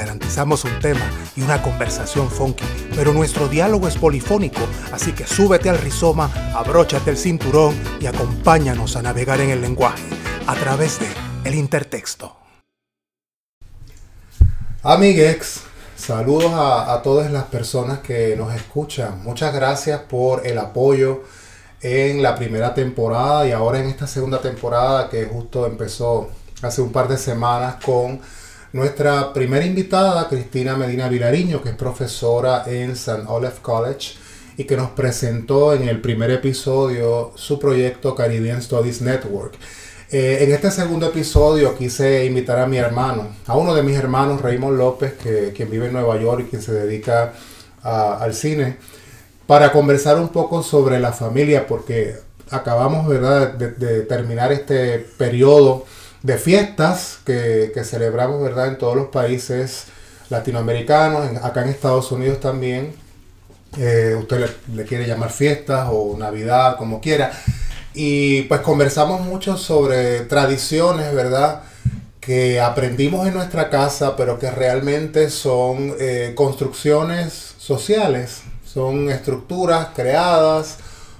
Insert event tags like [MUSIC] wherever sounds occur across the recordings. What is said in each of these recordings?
Garantizamos un tema y una conversación funky, pero nuestro diálogo es polifónico, así que súbete al rizoma, abróchate el cinturón y acompáñanos a navegar en el lenguaje a través de El Intertexto. Amiguex, saludos a todas las personas que nos escuchan. Muchas gracias por el apoyo en la primera temporada y ahora en esta segunda temporada que justo empezó hace un par de semanas con nuestra primera invitada, Cristina Medina Vilariño, que es profesora en St. Olaf College y que nos presentó en el primer episodio su proyecto Caribbean Studies Network. Eh, en este segundo episodio quise invitar a mi hermano, a uno de mis hermanos, Raymond López, que, quien vive en Nueva York y quien se dedica al cine para conversar un poco sobre la familia, porque acabamos ¿verdad? De, terminar este periodo de fiestas que, celebramos ¿verdad? en todos los países latinoamericanos, acá en Estados Unidos también. Eh, usted le, quiere llamar fiestas o Navidad, como quiera. Y pues conversamos mucho sobre tradiciones, ¿verdad? Que aprendimos en nuestra casa, pero que realmente son eh, construcciones sociales son estructuras creadas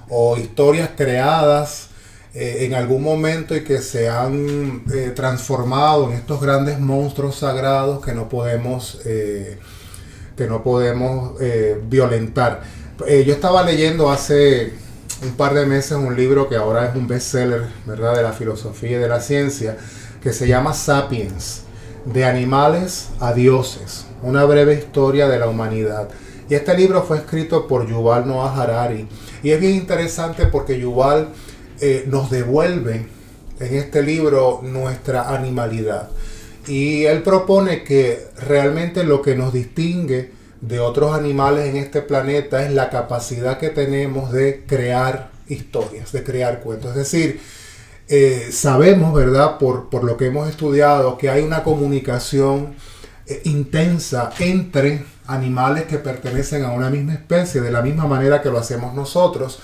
o historias creadas eh, en algún momento y que se han eh, transformado en estos grandes monstruos sagrados que no podemos, eh, que no podemos violentar. yo estaba leyendo hace un par de meses un libro que ahora es un bestseller ¿verdad? de la filosofía y de la ciencia que se llama Sapiens, de animales a dioses, una breve historia de la humanidad. Y este libro fue escrito por Yuval Noah Harari. Y es bien interesante porque Yuval eh, nos devuelve en este libro nuestra animalidad. Y él propone que realmente lo que nos distingue de otros animales en este planeta es la capacidad que tenemos de crear historias, de crear cuentos. Es decir, eh, sabemos, ¿verdad? Por, por, lo que hemos estudiado, que hay una comunicación eh, intensa entre animales que pertenecen a una misma especie, de la misma manera que lo hacemos nosotros,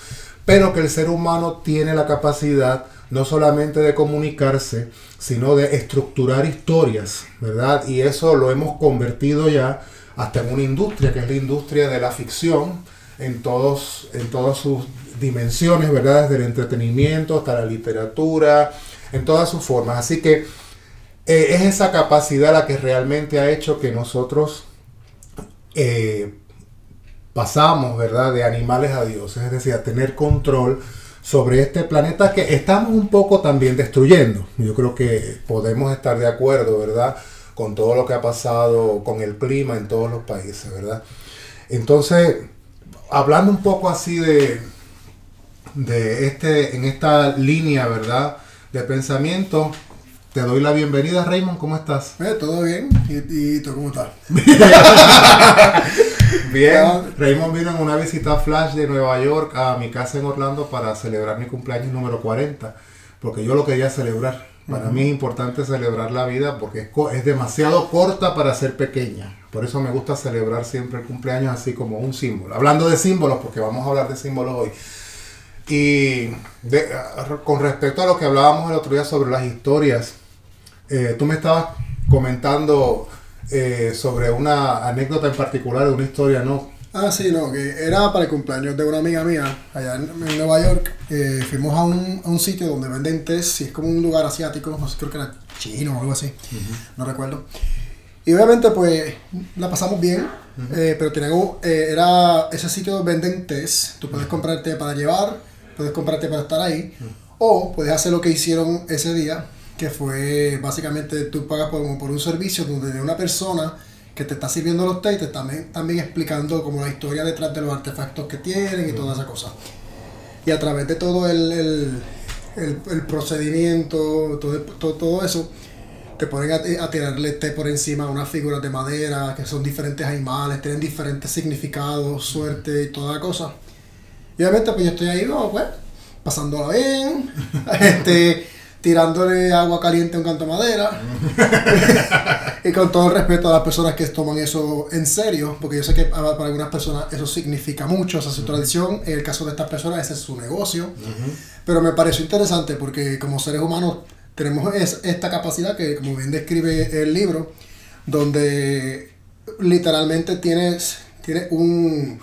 pero que el ser humano tiene la capacidad no solamente de comunicarse, sino de estructurar historias, ¿verdad? Y eso lo hemos convertido ya hasta en una industria, que es la industria de la ficción, en, todos, en todas sus dimensiones, ¿verdad? Desde el entretenimiento hasta la literatura, en todas sus formas. Así que eh, es esa capacidad la que realmente ha hecho que nosotros eh, pasamos, ¿verdad?, de animales a dioses, es decir, a tener control sobre este planeta que estamos un poco también destruyendo. Yo creo que podemos estar de acuerdo, ¿verdad?, con todo lo que ha pasado con el clima en todos los países, ¿verdad? Entonces, hablando un poco así de, de este, en esta línea, ¿verdad?, de pensamiento, te doy la bienvenida, Raymond. ¿Cómo estás? Eh, todo bien. ¿Y, tú cómo estás? [LAUGHS] [LAUGHS] bien. Raymond vino en una visita flash de Nueva York a mi casa en Orlando para celebrar mi cumpleaños número 40. Porque yo lo quería celebrar. Para mí es importante celebrar la vida porque es, es demasiado corta para ser pequeña. Por eso me gusta celebrar siempre el cumpleaños así como un símbolo. Hablando de símbolos, porque vamos a hablar de símbolos hoy. Y con respecto a lo que hablábamos el otro día sobre las historias, eh, tú me estabas comentando eh, sobre una anécdota en particular de una historia, ¿no? Ah, sí, no, que era para el cumpleaños de una amiga mía allá en, Nueva York. Eh, fuimos a un, a un, sitio donde venden tés y es como un lugar asiático, no sé, creo que era chino o algo así, no recuerdo. Y obviamente pues la pasamos bien, pero tenemos, era ese sitio donde venden tés, tú puedes comprarte para llevar, puedes comprarte para estar ahí, o puedes hacer lo que hicieron ese día, que fue básicamente tú pagas por, por un servicio donde de una persona que te está sirviendo los té y te está también, explicando como la historia detrás de los artefactos que tienen y toda esa cosa. Y a través de todo el, el, el, procedimiento, todo, todo, todo, eso, te ponen a, a, tirarle té por encima unas figuras de madera que son diferentes animales, tienen diferentes significados, suerte y toda la cosa. Y obviamente pues yo estoy ahí, no, pues pasándola bien, [LAUGHS] este, tirándole agua caliente a un canto de madera. [LAUGHS] y con todo el respeto a las personas que toman eso en serio, porque yo sé que para algunas personas eso significa mucho, esa es su tradición. En el caso de estas personas, ese es su negocio. Pero me pareció interesante porque como seres humanos tenemos esta capacidad que, como bien describe el libro, donde literalmente tienes, tienes un,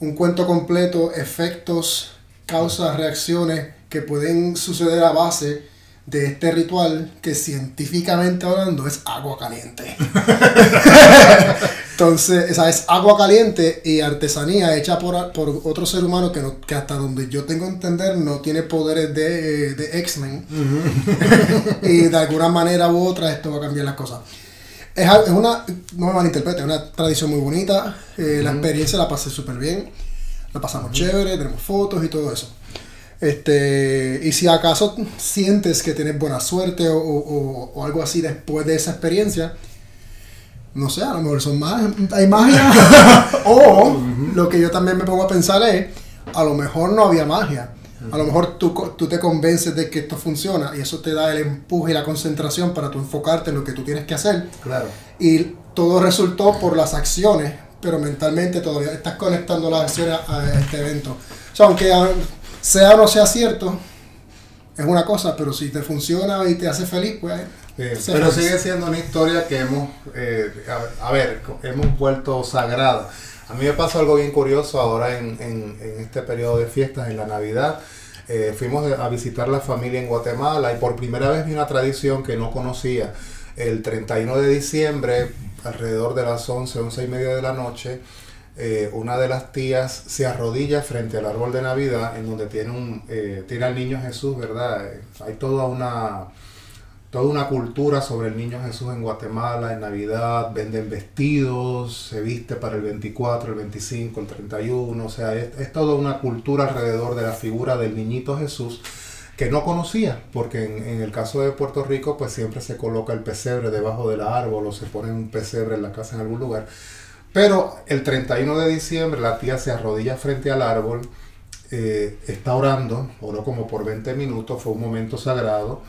un cuento completo, efectos, causas, reacciones que pueden suceder a base de este ritual que científicamente hablando es agua caliente. [LAUGHS] Entonces, esa es agua caliente y artesanía hecha por, por otro ser humano que, no, que hasta donde yo tengo que entender no tiene poderes de, de X-Men. [LAUGHS] y de alguna manera u otra esto va a cambiar las cosas. Es, es una, no me malinterprete, es una tradición muy bonita. Eh, la experiencia la pasé súper bien. La pasamos chévere, tenemos fotos y todo eso. Este, y si acaso sientes que tienes buena suerte o, algo así después de esa experiencia, no sé, a lo mejor son más, hay magia. [LAUGHS] o lo que yo también me pongo a pensar es, a lo mejor no había magia. A lo mejor tú, tú te convences de que esto funciona y eso te da el empuje y la concentración para tú enfocarte en lo que tú tienes que hacer. Claro. Y todo resultó por las acciones, pero mentalmente todavía estás conectando las acciones a este evento. O sea, aunque sea o no sea cierto, es una cosa, pero si te funciona y te hace feliz, pues... pero sigue siendo una historia que hemos, eh, a, ver, hemos vuelto sagrada. A mí me pasó algo bien curioso ahora en, en, este periodo de fiestas, en la Navidad. Eh, fuimos a visitar la familia en Guatemala y por primera vez vi una tradición que no conocía. El 31 de diciembre, alrededor de las 11, 11 y media de la noche, eh, una de las tías se arrodilla frente al árbol de Navidad en donde tiene, un, eh, tiene al niño Jesús, ¿verdad? Eh, hay toda una, toda una cultura sobre el niño Jesús en Guatemala, en Navidad, venden vestidos, se viste para el 24, el 25, el 31, o sea, es, toda una cultura alrededor de la figura del niñito Jesús que no conocía, porque en, en, el caso de Puerto Rico, pues siempre se coloca el pesebre debajo del árbol o se pone un pesebre en la casa en algún lugar. Pero el 31 de diciembre la tía se arrodilla frente al árbol, eh, está orando, oró como por 20 minutos, fue un momento sagrado.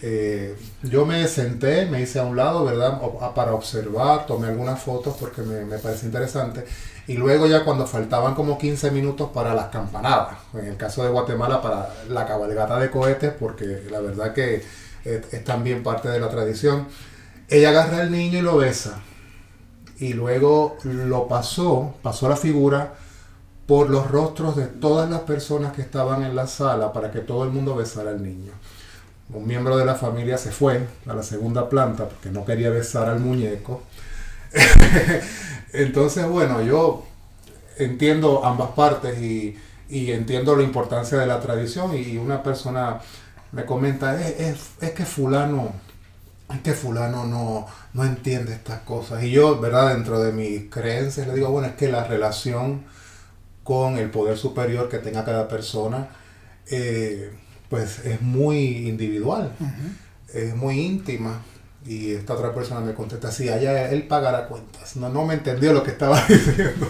Eh, yo me senté, me hice a un lado, ¿verdad? Para observar, tomé algunas fotos porque me, me parece interesante. Y luego ya cuando faltaban como 15 minutos para las campanadas, en el caso de Guatemala para la cabalgata de cohetes, porque la verdad que es también parte de la tradición, ella agarra al niño y lo besa y luego lo pasó, pasó la figura por los rostros de todas las personas que estaban en la sala para que todo el mundo besara al niño. Un miembro de la familia se fue a la segunda planta porque no quería besar al muñeco. [LAUGHS] Entonces, bueno, yo entiendo ambas partes y, entiendo la importancia de la tradición y una persona me comenta, es, es que fulano es que fulano no, no entiende estas cosas. Y yo, ¿verdad? Dentro de mis creencias le digo, bueno, es que la relación con el poder superior que tenga cada persona, eh, pues es muy individual, es muy íntima. Y esta otra persona me contesta, sí, allá él pagará cuentas. No, no me entendió lo que estaba [LAUGHS] diciendo.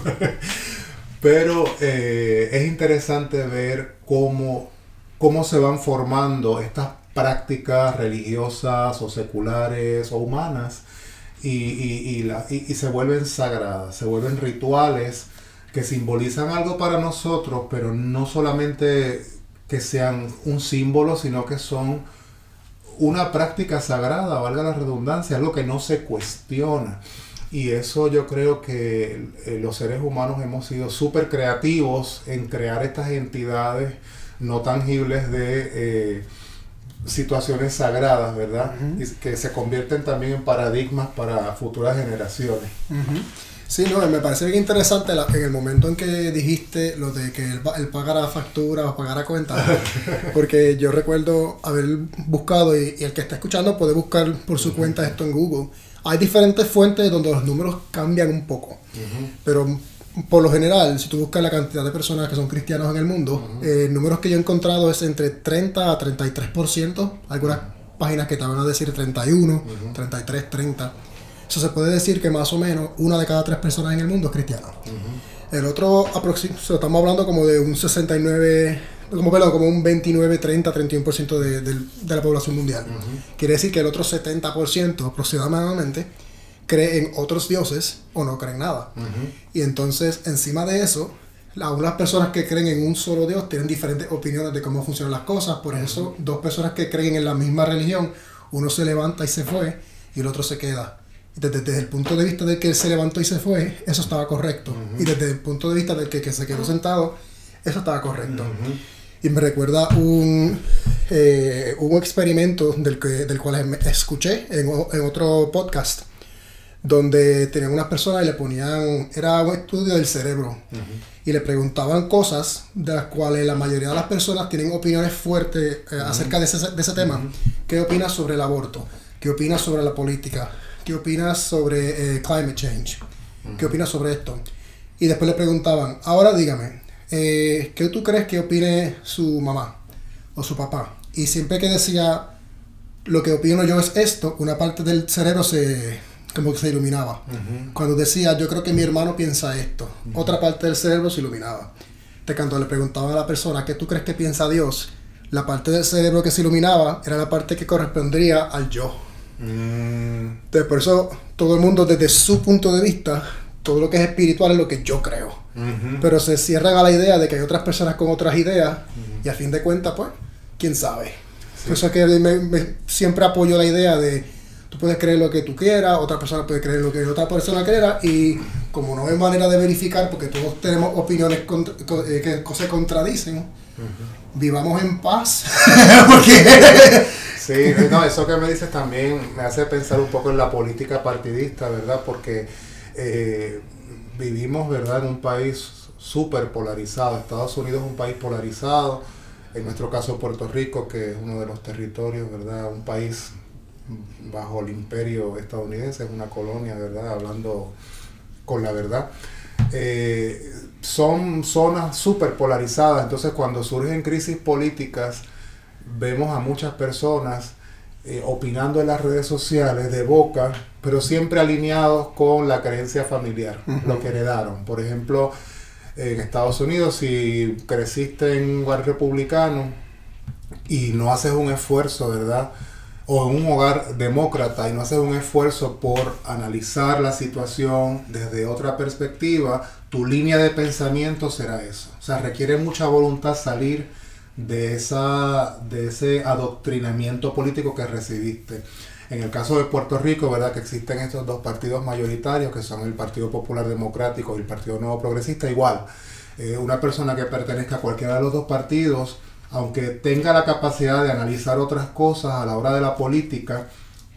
Pero eh, es interesante ver cómo, cómo se van formando estas prácticas religiosas o seculares o humanas y, y, se vuelven sagradas, se vuelven rituales que simbolizan algo para nosotros, pero no solamente que sean un símbolo, sino que son una práctica sagrada, valga la redundancia, algo que no se cuestiona. Y eso yo creo que eh, los seres humanos hemos sido súper creativos en crear estas entidades no tangibles de... Eh, situaciones sagradas, ¿verdad? Y que se convierten también en paradigmas para futuras generaciones. Sí, no, me parece bien interesante en el momento en que dijiste lo de que él, él pagara factura o pagara cuenta, [LAUGHS] porque yo recuerdo haber buscado, y, el que está escuchando puede buscar por su cuenta esto en Google. Hay diferentes fuentes donde los números cambian un poco, pero por lo general, si tú buscas la cantidad de personas que son cristianos en el mundo, eh, números que yo he encontrado es entre 30 a 33%. Algunas páginas que te van a decir 31, 33, 30. Eso se puede decir que más o menos una de cada tres personas en el mundo es cristiana. El otro, estamos hablando como de un 69% como, perdón, como un 29, 30, 31% de, de la población mundial. Quiere decir que el otro 70% aproximadamente cree en otros dioses o no creen nada. Y entonces, encima de eso, las personas que creen en un solo Dios tienen diferentes opiniones de cómo funcionan las cosas. Por eso, dos personas que creen en la misma religión, uno se levanta y se fue y el otro se queda. Desde, desde el punto de vista del que él se levantó y se fue, eso estaba correcto. Y desde el punto de vista del que, que se quedó sentado, eso estaba correcto. Y me recuerda un, eh, un experimento del, que, del cual escuché en otro podcast, donde tenían unas personas y le ponían, era un estudio del cerebro, y le preguntaban cosas de las cuales la mayoría de las personas tienen opiniones fuertes eh, acerca de ese, de ese tema. ¿Qué opinas sobre el aborto? ¿Qué opinas sobre la política? ¿Qué opinas sobre eh, climate change? ¿Qué opinas sobre esto? Y después le preguntaban, ahora dígame, eh, ¿qué tú crees que opine su mamá o su papá? Y siempre que decía, lo que opino yo es esto, una parte del cerebro se como que se iluminaba. Cuando decía, yo creo que mi hermano piensa esto, otra parte del cerebro se iluminaba. De cuando le preguntaban a la persona, ¿qué tú crees que piensa Dios? La parte del cerebro que se iluminaba era la parte que correspondría al yo. Mm, Entonces, por eso todo el mundo desde su punto de vista, todo lo que es espiritual es lo que yo creo. Pero se cierran a la idea de que hay otras personas con otras ideas y a fin de cuentas, pues, quién sabe. Por eso es que me- me- siempre apoyo la idea de tú puedes creer lo que tú quieras, otra persona puede creer lo que otra persona quiera y como no hay manera de verificar porque todos tenemos opiniones contra- co- eh, que se contradicen, vivamos en paz. [LAUGHS] porque Sí, no, eso que me dices también me hace pensar un poco en la política partidista, ¿verdad? Porque eh, vivimos, ¿verdad?, en un país súper polarizado. Estados Unidos es un país polarizado. En nuestro caso, Puerto Rico, que es uno de los territorios, ¿verdad?, un país bajo el imperio estadounidense, es una colonia, ¿verdad?, hablando con la verdad. Eh, son zonas súper polarizadas, entonces cuando surgen crisis políticas, vemos a muchas personas eh, opinando en las redes sociales de boca, pero siempre alineados con la creencia familiar, lo que heredaron. Por ejemplo, en Estados Unidos, si creciste en un hogar republicano y no haces un esfuerzo, ¿verdad? O en un hogar demócrata y no haces un esfuerzo por analizar la situación desde otra perspectiva, tu línea de pensamiento será eso. O sea, requiere mucha voluntad salir de, esa, de ese adoctrinamiento político que recibiste. En el caso de Puerto Rico, ¿verdad? Que existen estos dos partidos mayoritarios, que son el Partido Popular Democrático y el Partido Nuevo Progresista, igual. eh, una persona que pertenezca a cualquiera de los dos partidos, aunque tenga la capacidad de analizar otras cosas a la hora de la política,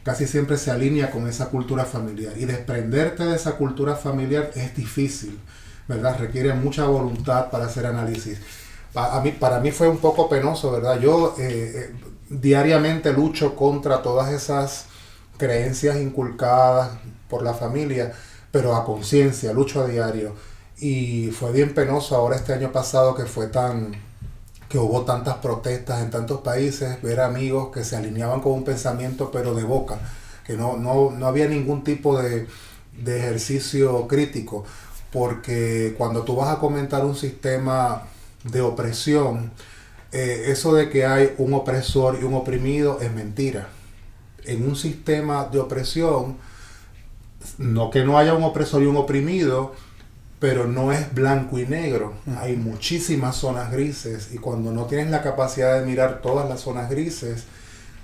casi siempre se alinea con esa cultura familiar. Y desprenderte de esa cultura familiar es difícil, ¿verdad? Requiere mucha voluntad para hacer análisis. A mí, para mí fue un poco penoso, ¿verdad? Yo eh, eh, diariamente lucho contra todas esas creencias inculcadas por la familia, pero a conciencia, lucho a diario. Y fue bien penoso ahora este año pasado que fue tan, que hubo tantas protestas en tantos países, ver amigos que se alineaban con un pensamiento pero de boca, que no, no, no había ningún tipo de, de ejercicio crítico, porque cuando tú vas a comentar un sistema de opresión, eh, eso de que hay un opresor y un oprimido es mentira. En un sistema de opresión, no que no haya un opresor y un oprimido, pero no es blanco y negro. Hay muchísimas zonas grises y cuando no tienes la capacidad de mirar todas las zonas grises,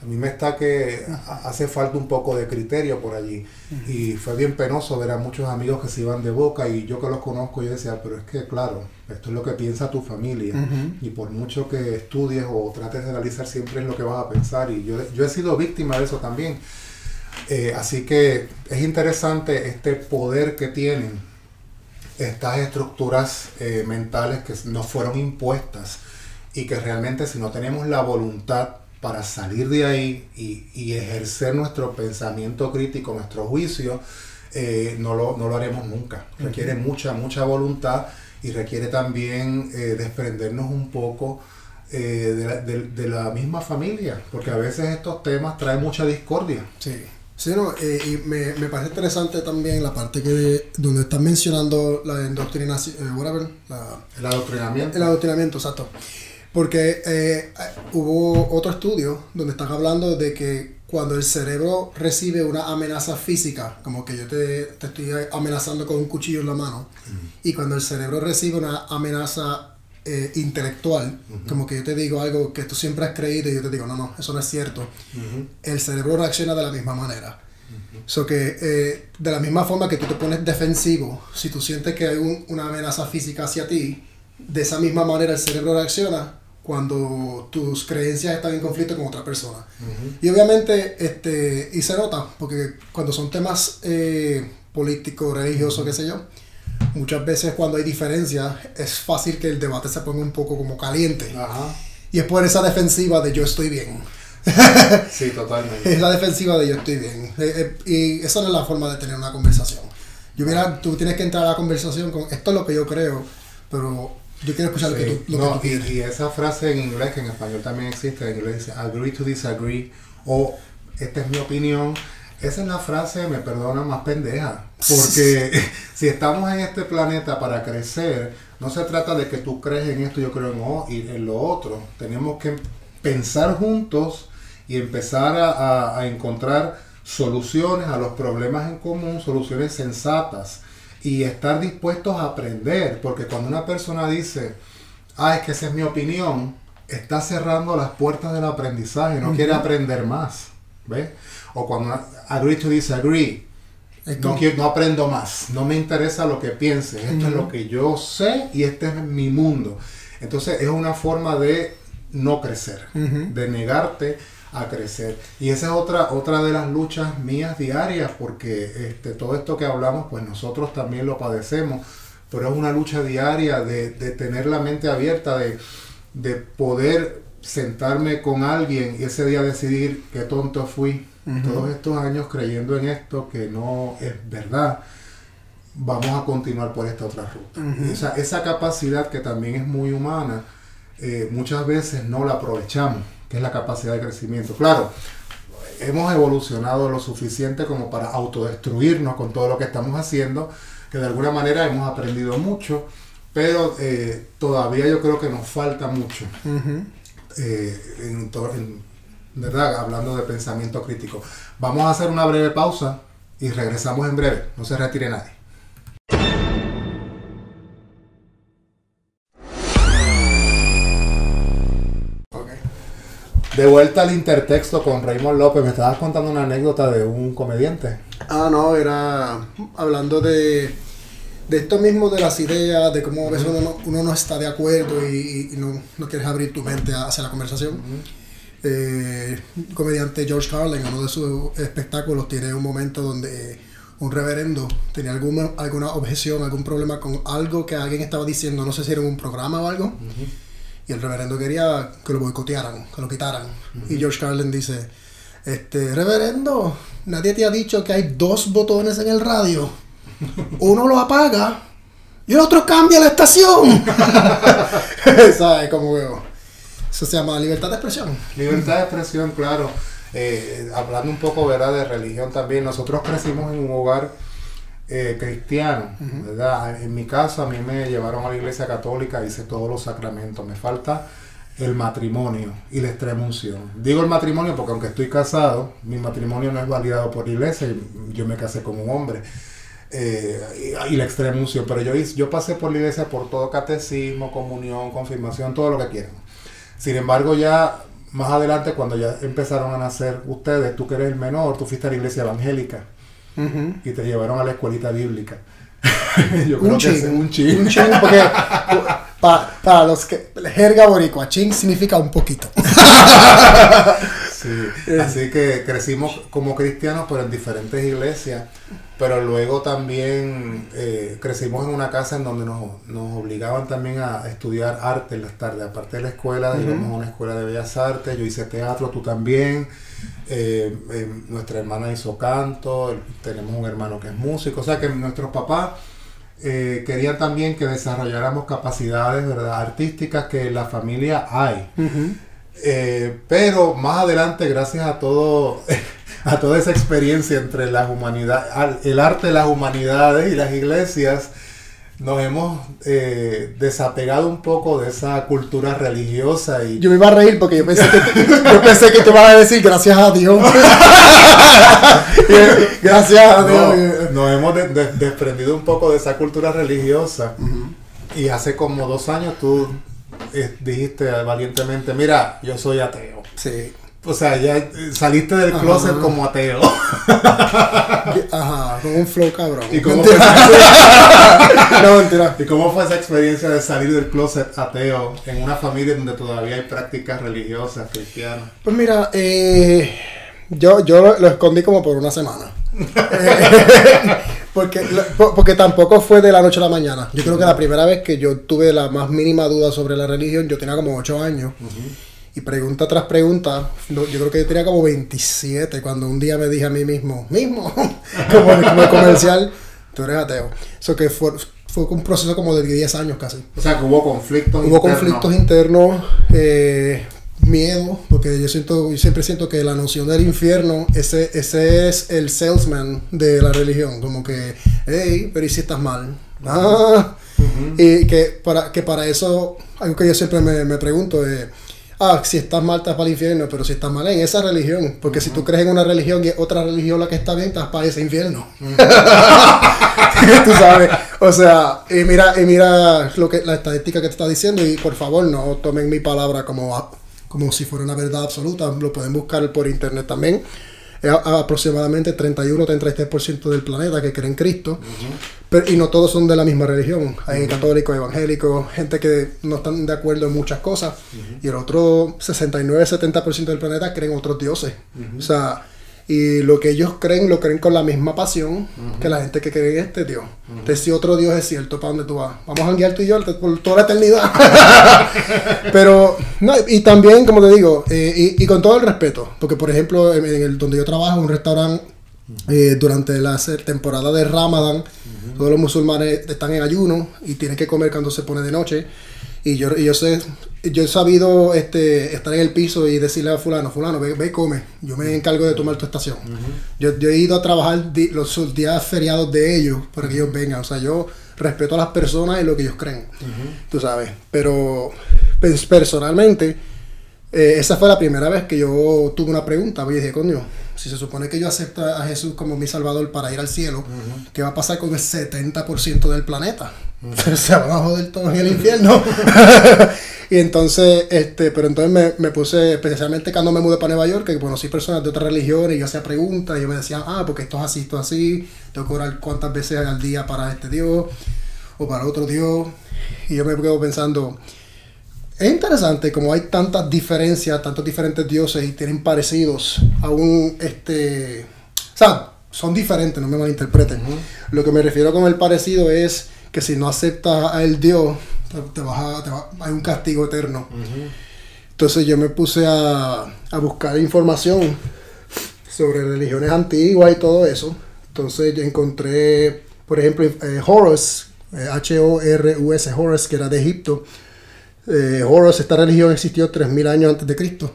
a mí me está que ha- hace falta un poco de criterio por allí. Y fue bien penoso ver a muchos amigos que se iban de boca y yo que los conozco, yo decía, pero es que claro, esto es lo que piensa tu familia. Y por mucho que estudies o trates de analizar, siempre es lo que vas a pensar. Y yo, yo he sido víctima de eso también. Eh, así que es interesante este poder que tienen estas estructuras eh, mentales que nos fueron impuestas y que realmente si no tenemos la voluntad para salir de ahí y, y ejercer nuestro pensamiento crítico, nuestro juicio, eh, no, lo, no lo haremos nunca. Requiere mucha, mucha voluntad y requiere también eh, desprendernos un poco eh, de, la, de- de la misma familia, porque a veces estos temas traen mucha discordia. Sí. Sí, no, eh, y me, me parece interesante también la parte que donde están mencionando la indoctrinación, eh, whatever, la, El adoctrinamiento. el adoctrinamiento, exacto. Porque eh, hubo otro estudio donde están hablando de que cuando el cerebro recibe una amenaza física, como que yo te, te estoy amenazando con un cuchillo en la mano, y cuando el cerebro recibe una amenaza eh, intelectual, como que yo te digo algo que tú siempre has creído y yo te digo, no, no, eso no es cierto, el cerebro reacciona de la misma manera. So que eh, de la misma forma que tú te pones defensivo, si tú sientes que hay un, una amenaza física hacia ti, de esa misma manera el cerebro reacciona cuando tus creencias están en conflicto con otra persona. Y obviamente, este, y se nota, porque cuando son temas eh, políticos, religiosos, qué sé yo, muchas veces cuando hay diferencias es fácil que el debate se ponga un poco como caliente. Y es por esa defensiva de yo estoy bien. [LAUGHS] sí, totalmente. Es la defensiva de yo estoy bien. Eh, eh, y esa no es la forma de tener una conversación. Yo mira, tú tienes que entrar a la conversación con esto es lo que yo creo, pero yo quiero escuchar lo que tú, lo y, esa frase en inglés, que en español también existe, en inglés dice agree to disagree, o esta es mi opinión. Esa es la frase, me perdona, más pendeja. Porque [LAUGHS] [LAUGHS] si estamos en este planeta para crecer, no se trata de que tú crees en esto, yo creo en, o, y en lo otro. Tenemos que pensar juntos y empezar a, a encontrar soluciones a los problemas en común, soluciones sensatas y estar dispuestos a aprender, porque cuando una persona dice, ah, es que esa es mi opinión, está cerrando las puertas del aprendizaje, no quiere aprender más, ¿ves? O cuando agree to disagree, no, quiero, no aprendo más, no me interesa lo que piense, esto es lo que yo sé y este es mi mundo. Entonces es una forma de no crecer, de negarte a crecer. Y esa es otra, otra de las luchas mías diarias, porque este, todo esto que hablamos, pues nosotros también lo padecemos, pero es una lucha diaria de, tener la mente abierta, de, de, poder sentarme con alguien y ese día decidir qué tonto fui todos estos años creyendo en esto que no es verdad. Vamos a continuar por esta otra ruta. esa, capacidad que también es muy humana, eh, muchas veces no la aprovechamos que es la capacidad de crecimiento. Claro, hemos evolucionado lo suficiente como para autodestruirnos con todo lo que estamos haciendo, que de alguna manera hemos aprendido mucho, pero eh, todavía yo creo que nos falta mucho. Eh, ¿Verdad? Hablando de pensamiento crítico. Vamos a hacer una breve pausa y regresamos en breve. No se retire nadie. De vuelta al intertexto con Raymond López, me estabas contando una anécdota de un comediante. Ah, no, era hablando de, de esto mismo, de las ideas, de cómo a veces uno, no, está de acuerdo y, no, no, quieres abrir tu mente hacia la conversación. Eh, el comediante George Carlin, en uno de sus espectáculos, tiene un momento donde un reverendo tenía alguna, alguna objeción, algún problema con algo que alguien estaba diciendo, no sé si era un programa o algo. Y el reverendo quería que lo boicotearan, que lo quitaran. Y George Carlin dice, este, reverendo, nadie te ha dicho que hay dos botones en el radio. Uno lo apaga y el otro cambia la estación. [LAUGHS] ¿Sabes cómo veo? Eso se llama libertad de expresión. Libertad de expresión, claro. Eh, hablando un poco, ¿verdad? De religión también. Nosotros crecimos en un hogar eh, cristiano, ¿verdad? En mi caso a mí me llevaron a la iglesia católica, hice todos los sacramentos, me falta el matrimonio y la extremunción. Digo el matrimonio porque aunque estoy casado, mi matrimonio no es validado por la iglesia, yo me casé como un hombre. Eh, y, la extremunción, pero yo, yo pasé por la iglesia por todo catecismo, comunión, confirmación, todo lo que quieran. Sin embargo, ya más adelante, cuando ya empezaron a nacer ustedes, tú que eres el menor, tú fuiste a la iglesia evangélica y te llevaron a la escuelita bíblica. [LAUGHS] Yo creo un que es un ching. Un ching porque [LAUGHS] para los que jerga boricua, ching significa un poquito. [LAUGHS] sí, así que crecimos como cristianos pero en diferentes iglesias, pero luego también eh, crecimos en una casa en donde nos, nos, obligaban también a estudiar arte en las tardes, aparte de la escuela, íbamos a una escuela de bellas artes, yo hice teatro, tú también. Eh, eh, nuestra hermana hizo canto, tenemos un hermano que es músico, o sea que nuestros papás eh, querían también que desarrolláramos capacidades ¿verdad? artísticas que en la familia hay. pero más adelante, gracias a todo, [LAUGHS] a toda esa experiencia entre las humanidades, el arte de las humanidades y las iglesias, nos hemos eh, desapegado un poco de esa cultura religiosa y Yo me iba a reír porque yo pensé que, yo pensé que te ibas a decir gracias a Dios. [LAUGHS] gracias a no, Dios. nos hemos de- de- desprendido un poco de esa cultura religiosa y hace como dos años tú eh, dijiste valientemente, mira, yo soy ateo. Sí. O sea, ya eh, saliste del Ajá. closet como ateo. [LAUGHS] Ajá, con un flow cabrón. ¿Y cómo, [LAUGHS] Mentira. fue, [LAUGHS] no, mentira. ¿Y cómo fue esa experiencia de salir del closet ateo en una familia donde todavía hay prácticas religiosas cristianas? Pues mira, eh, yo, yo lo, lo escondí como por una semana. Eh, porque, lo- porque tampoco fue de la noche a la mañana. Yo creo que la primera vez que yo tuve la más mínima duda sobre la religión, yo tenía como 8 años. Y pregunta tras pregunta, yo creo que yo tenía como 27 cuando un día me dije a mí mismo, mismo, [LAUGHS] como, como el comercial, tú eres ateo. Eso que fue, fue un proceso como de 10 años casi. O sea, que hubo conflictos Hubo internos. conflictos internos, eh, miedo, porque yo siento, yo siempre siento que la noción del infierno, ese, ese es el salesman de la religión, como que, hey, pero ¿y si estás mal? Ah, y que para, que para eso, algo que yo siempre me, me pregunto es, ah, si estás mal estás para el infierno, pero si estás mal en esa religión, porque si tú crees en una religión y es otra religión la que está bien, estás para ese infierno. [LAUGHS] tú sabes, o sea, y mira, y mira lo que la estadística que te está diciendo y por favor no tomen mi palabra como, como si fuera una verdad absoluta, lo pueden buscar por internet también. Aproximadamente 31-33% del planeta que creen en Cristo, pero, y no todos son de la misma religión. Hay católicos, evangélicos, gente que no están de acuerdo en muchas cosas, y el otro 69-70% del planeta creen en otros dioses. O sea, y lo que ellos creen, lo creen con la misma pasión que la gente que cree en este Dios. Entonces, si otro Dios es cierto, ¿para dónde tú vas? Vamos a guiar tú y yo por toda la eternidad. [LAUGHS] Pero, no, y también, como te digo, eh, y, y con todo el respeto, porque por ejemplo, en, el donde yo trabajo, un restaurante, eh, durante la temporada de Ramadán, todos los musulmanes están en ayuno y tienen que comer cuando se pone de noche. Y yo, y yo sé, yo he sabido este, estar en el piso y decirle a fulano, fulano, ve, ve y come. Yo me encargo de tomar tu estación. yo, yo he ido a trabajar di- los días feriados de ellos para que ellos vengan. O sea, yo respeto a las personas y lo que ellos creen. Tú sabes. Pero pues, personalmente, eh, esa fue la primera vez que yo tuve una pregunta. Yo dije, coño, si se supone que yo acepto a Jesús como mi salvador para ir al cielo, ¿qué va a pasar con el 70% del planeta? [LAUGHS] se van a joder todos en el infierno. [LAUGHS] y entonces, este, pero entonces me, me puse, especialmente cuando me mudé para Nueva York, que conocí personas de otras religiones y yo hacía preguntas y yo me decían, ah, porque esto es así, esto es así, tengo que orar cuántas veces al día para este Dios o para otro Dios. Y yo me quedo pensando, es interesante como hay tantas diferencias, tantos diferentes dioses y tienen parecidos aún este, o sea, son diferentes, no me malinterpreten. Lo que me refiero con el parecido es que si no aceptas a el Dios, te, te vas a- te va- hay un castigo eterno. Entonces yo me puse a, a buscar información sobre religiones antiguas y todo eso. Entonces yo encontré, por ejemplo, eh, Horus, eh, H-O-R-U-S, Horus, que era de Egipto. Eh, Horus, esta religión existió 3.000 años antes de Cristo.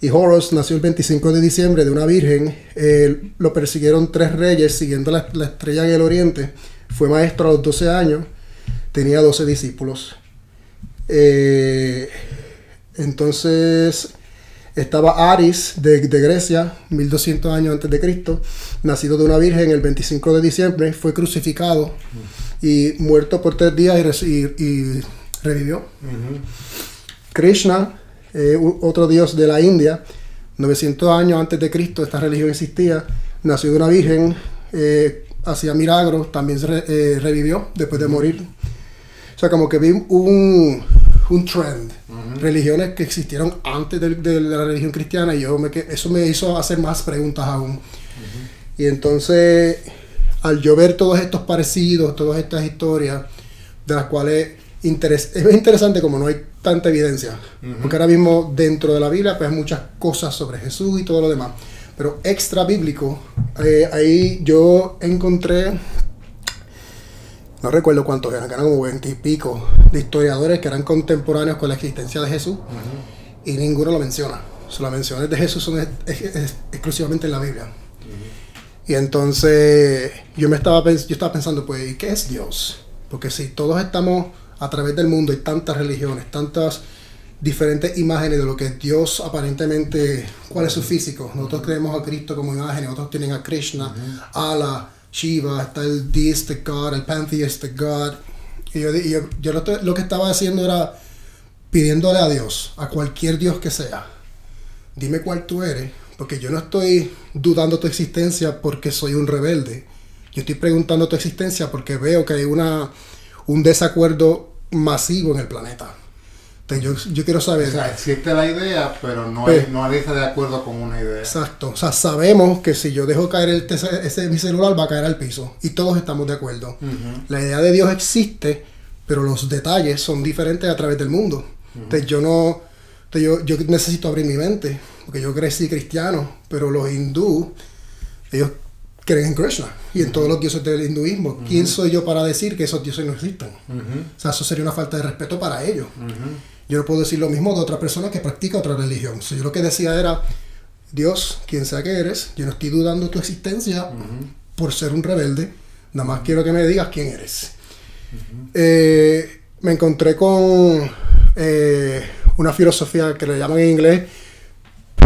Y Horus nació el 25 de diciembre de una virgen. Eh, lo persiguieron tres reyes siguiendo la, la estrella en el oriente. Fue maestro a los 12 años. Tenía 12 discípulos. Eh, entonces estaba Aris de, de Grecia, 1200 años antes de Cristo, nacido de una virgen el 25 de diciembre, fue crucificado y muerto por tres días y, res- y- y revivió. Krishna, eh, otro dios de la India, 900 años antes de Cristo, esta religión existía, nació de una virgen, eh, hacía milagros, también re- eh, revivió después de morir. O sea, como que vi un, un trend. Religiones que existieron antes del- de, la religión cristiana y yo me, que- eso me hizo hacer más preguntas aún. Y entonces, al yo ver todos estos parecidos, todas estas historias, de las cuales interes- es interesante como no hay tanta evidencia. Porque ahora mismo dentro de la Biblia pues hay muchas cosas sobre Jesús y todo lo demás. Pero extra bíblico, eh, ahí yo encontré no recuerdo cuántos eran, que eran como 20 y pico de historiadores que eran contemporáneos con la existencia de Jesús y ninguno lo menciona. Las menciones de Jesús son ex- ex- ex- exclusivamente en la Biblia. Y entonces yo me estaba, yo estaba pensando, pues, ¿y qué es Dios? Porque si todos estamos a través del mundo, hay tantas religiones, tantas diferentes imágenes de lo que Dios aparentemente, cuál es su físico. Nosotros creemos a Cristo como imagen, otros tienen a Krishna, Allah, Shiva, está el Deistic God, el Pantheistic God. Y yo, y yo, yo lo, lo que estaba haciendo era pidiéndole a Dios, a cualquier Dios que sea, dime cuál tú eres, porque yo no estoy dudando tu existencia porque soy un rebelde. Yo estoy preguntando tu existencia porque veo que hay una, un desacuerdo masivo en el planeta. Yo, yo quiero saber... O sea, existe la idea, pero no, Pues- hay, no está de acuerdo con una idea. Exacto. O sea, sabemos que si yo dejo caer el ese, mi celular va a caer al piso. Y todos estamos de acuerdo. La idea de Dios existe, pero los detalles son diferentes a través del mundo. Entonces yo no... entonces yo, yo necesito abrir mi mente. Porque yo crecí cristiano, pero los hindú, ellos creen en Krishna y en todos los dioses del hinduismo. ¿Quién soy yo para decir que esos dioses no existen? O sea, eso sería una falta de respeto para ellos. Yo no puedo decir lo mismo de otra persona que practica otra religión. So, yo lo que decía era, Dios, quien sea que eres, yo no estoy dudando tu existencia por ser un rebelde. Nada más quiero que me digas quién eres. Eh, me encontré con eh, una filosofía que le llaman en inglés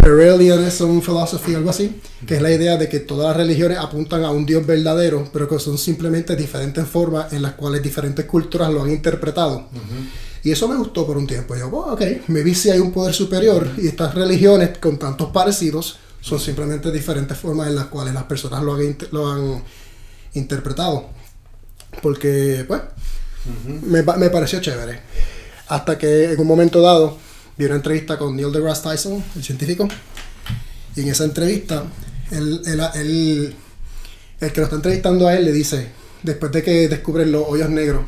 Parallelism Philosophy, algo así, que es la idea de que todas las religiones apuntan a un Dios verdadero, pero que son simplemente diferentes formas en las cuales diferentes culturas lo han interpretado. Y eso me gustó por un tiempo. Yo, oh, ok, me vi si hay un poder superior y estas religiones con tantos parecidos son simplemente diferentes formas en las cuales las personas lo han, lo han interpretado. Porque, pues, me, me pareció chévere. Hasta que en un momento dado vi una entrevista con Neil deGrasse Tyson, el científico, y en esa entrevista, él, él- él- el que lo está entrevistando a él le dice, después de que descubren los hoyos negros,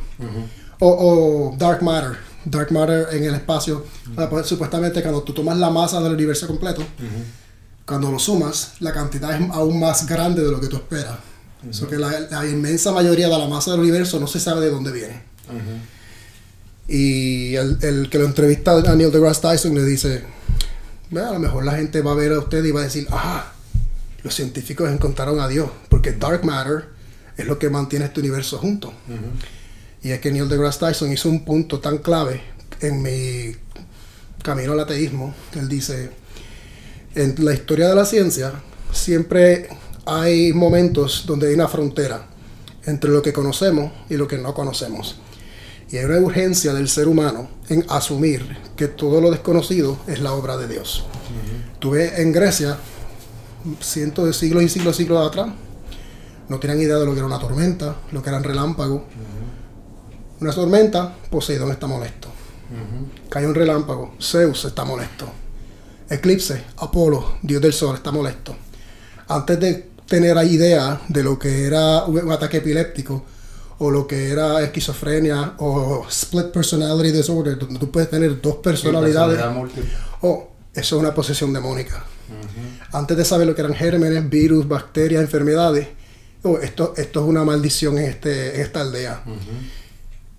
o, o Dark Matter, Dark Matter en el espacio, pues, supuestamente cuando tú tomas la masa del universo completo, cuando lo sumas, la cantidad es aún más grande de lo que tú esperas. Eso que la, la inmensa mayoría de la masa del universo no se sabe de dónde viene. Y el, el que lo entrevista a Neil deGrasse Tyson le dice, "Bueno, a lo mejor la gente va a ver a usted y va a decir, ah, los científicos encontraron a Dios, porque Dark Matter es lo que mantiene este universo junto. Y es que Neil deGrasse Tyson hizo un punto tan clave en mi camino al ateísmo, él dice, en la historia de la ciencia siempre hay momentos donde hay una frontera entre lo que conocemos y lo que no conocemos. Y hay una urgencia del ser humano en asumir que todo lo desconocido es la obra de Dios. Tuve en Grecia, cientos de siglos y siglos y siglos atrás, no tenían idea de lo que era una tormenta, lo que eran relámpagos. Una tormenta, Poseidón está molesto. Cae un relámpago, Zeus está molesto. Eclipse, Apolo, dios del sol, está molesto. Antes de tener idea de lo que era un ataque epiléptico, o lo que era esquizofrenia, o split personality disorder, donde tú puedes tener dos personalidades, Personalidad múltiple. oh, eso es una posesión demónica. Antes de saber lo que eran gérmenes, virus, bacterias, enfermedades, oh, esto, esto es una maldición en, este, en esta aldea.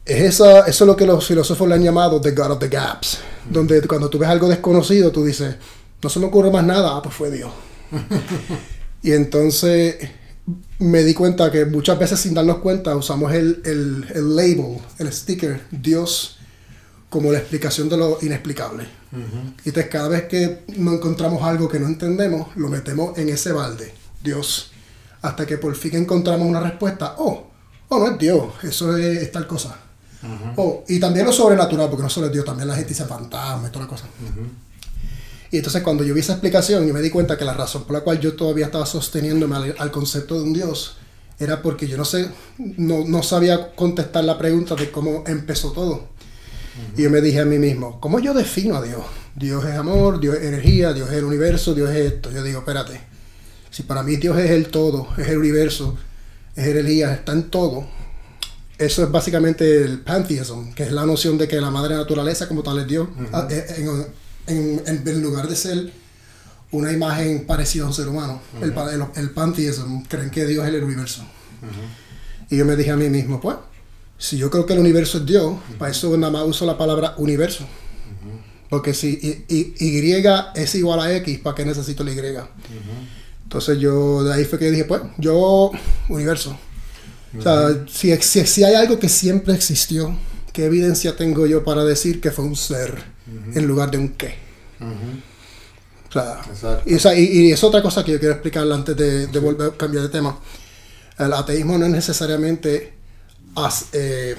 Es esa, eso es lo que los filósofos le han llamado The God of the Gaps, donde cuando tú ves algo desconocido, tú dices, no se me ocurre más nada, ah, pues fue Dios. [LAUGHS] y entonces me di cuenta que muchas veces sin darnos cuenta usamos el, el, el label, el sticker, Dios, como la explicación de lo inexplicable. Y entonces cada vez que no encontramos algo que no entendemos, lo metemos en ese balde, Dios, hasta que por fin encontramos una respuesta, oh, oh, no es Dios, eso es, es tal cosa. Oh, y también lo sobrenatural, porque no solo es Dios, también la gente dice fantasma y toda la cosa. Y entonces cuando yo vi esa explicación y me di cuenta que la razón por la cual yo todavía estaba sosteniéndome al, al concepto de un Dios era porque yo no sé, no, no sabía contestar la pregunta de cómo empezó todo. Y yo me dije a mí mismo, ¿cómo yo defino a Dios? Dios es amor, Dios es energía, Dios es el universo, Dios es esto. Yo digo, espérate, si para mí Dios es el todo, es el universo, es energía, está en todo, eso es básicamente el pantheism, que es la noción de que la madre naturaleza como tal es Dios, Ah, eh, en, en- en- en lugar de ser una imagen parecida a un ser humano. el, el, el pantheism creen que Dios es el universo. Y yo me dije a mí mismo, pues, si yo creo que el universo es Dios, para eso nada más uso la palabra universo. Porque si y, y- Y es igual a X, ¿para qué necesito la Y? Entonces yo, de ahí fue que dije, pues, yo, universo. O sea, si, si, si, hay algo que siempre existió, ¿qué evidencia tengo yo para decir que fue un ser en lugar de un qué? o, sea, y, y, es otra cosa que yo quiero explicar antes de, de volver a cambiar de tema. El ateísmo no es necesariamente eh,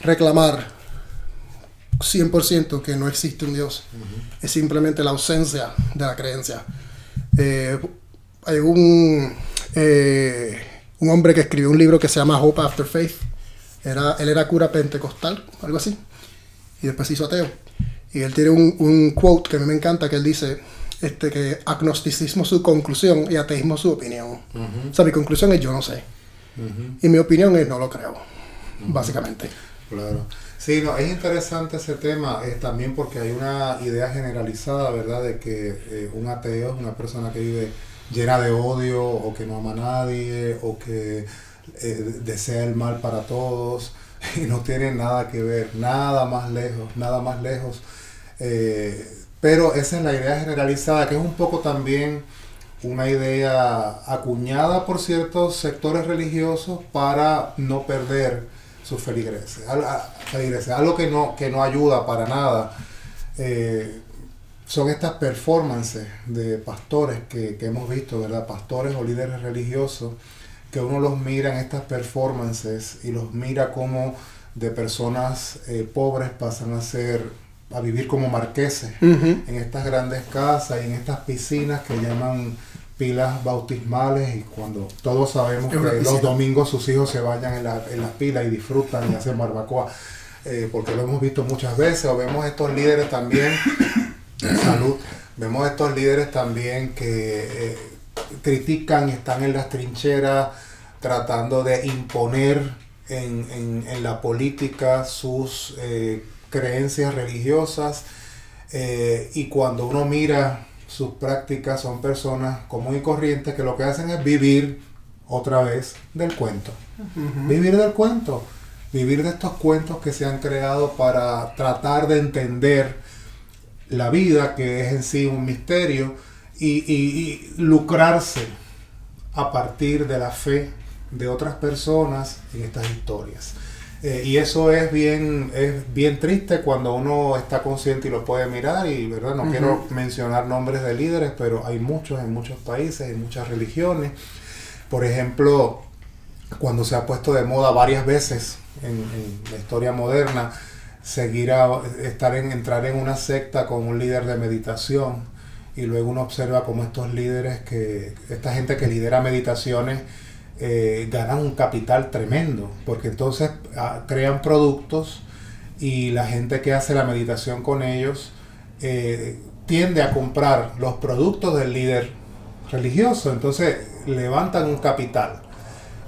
reclamar 100% que no existe un Dios. Es simplemente la ausencia de la creencia. Eh, hay un, eh, un hombre que escribió un libro que se llama Hope After Faith. Era, él era cura pentecostal, algo así. Y después hizo ateo. Y él tiene un, un quote que a mí me encanta, que él dice este, que agnosticismo es su conclusión y ateísmo su opinión. O sea, mi conclusión es yo no sé. Y mi opinión es no lo creo, básicamente. Claro. Sí, no, es interesante ese tema eh, también porque hay una idea generalizada, ¿verdad?, de que eh, un ateo es una persona que vive llena de odio o que no ama a nadie o que eh, desea el mal para todos [LAUGHS] y no tiene nada que ver, nada más lejos, nada más lejos. pero esa es la idea generalizada, que es un poco también una idea acuñada por ciertos sectores religiosos para no perder sus feligreses. Algo que no, que no ayuda para nada. Eh, son estas performances de pastores que, hemos visto, ¿verdad? Pastores o líderes religiosos, que uno los mira en estas performances y los mira como de personas eh, pobres pasan a ser, a vivir como marqueses en estas grandes casas y en estas piscinas que llaman pilas bautismales y cuando todos sabemos que los domingos sus hijos se vayan en, la, en las pilas y disfrutan y hacen barbacoa, eh, porque lo hemos visto muchas veces, o vemos estos líderes también, salud, vemos estos líderes también que eh, critican y están en las trincheras tratando de imponer en, en, la política sus eh, creencias religiosas y cuando uno mira sus prácticas son personas comunes y corrientes que lo que hacen es vivir otra vez del cuento. Vivir del cuento. Vivir de estos cuentos que se han creado para tratar de entender la vida, que es en sí un misterio, y lucrarse a partir de la fe de otras personas en estas historias. Eh, y eso es bien, es bien triste cuando uno está consciente y lo puede mirar. Y verdad, no quiero mencionar nombres de líderes, pero hay muchos en muchos países, en muchas religiones. Por ejemplo, cuando se ha puesto de moda varias veces en, la historia moderna, seguir a estar en, entrar en una secta con un líder de meditación. Y luego uno observa como estos líderes que, esta gente que lidera meditaciones, eh, ganan un capital tremendo, porque entonces ah, crean productos y la gente que hace la meditación con ellos eh, tiende a comprar los productos del líder religioso, entonces levantan un capital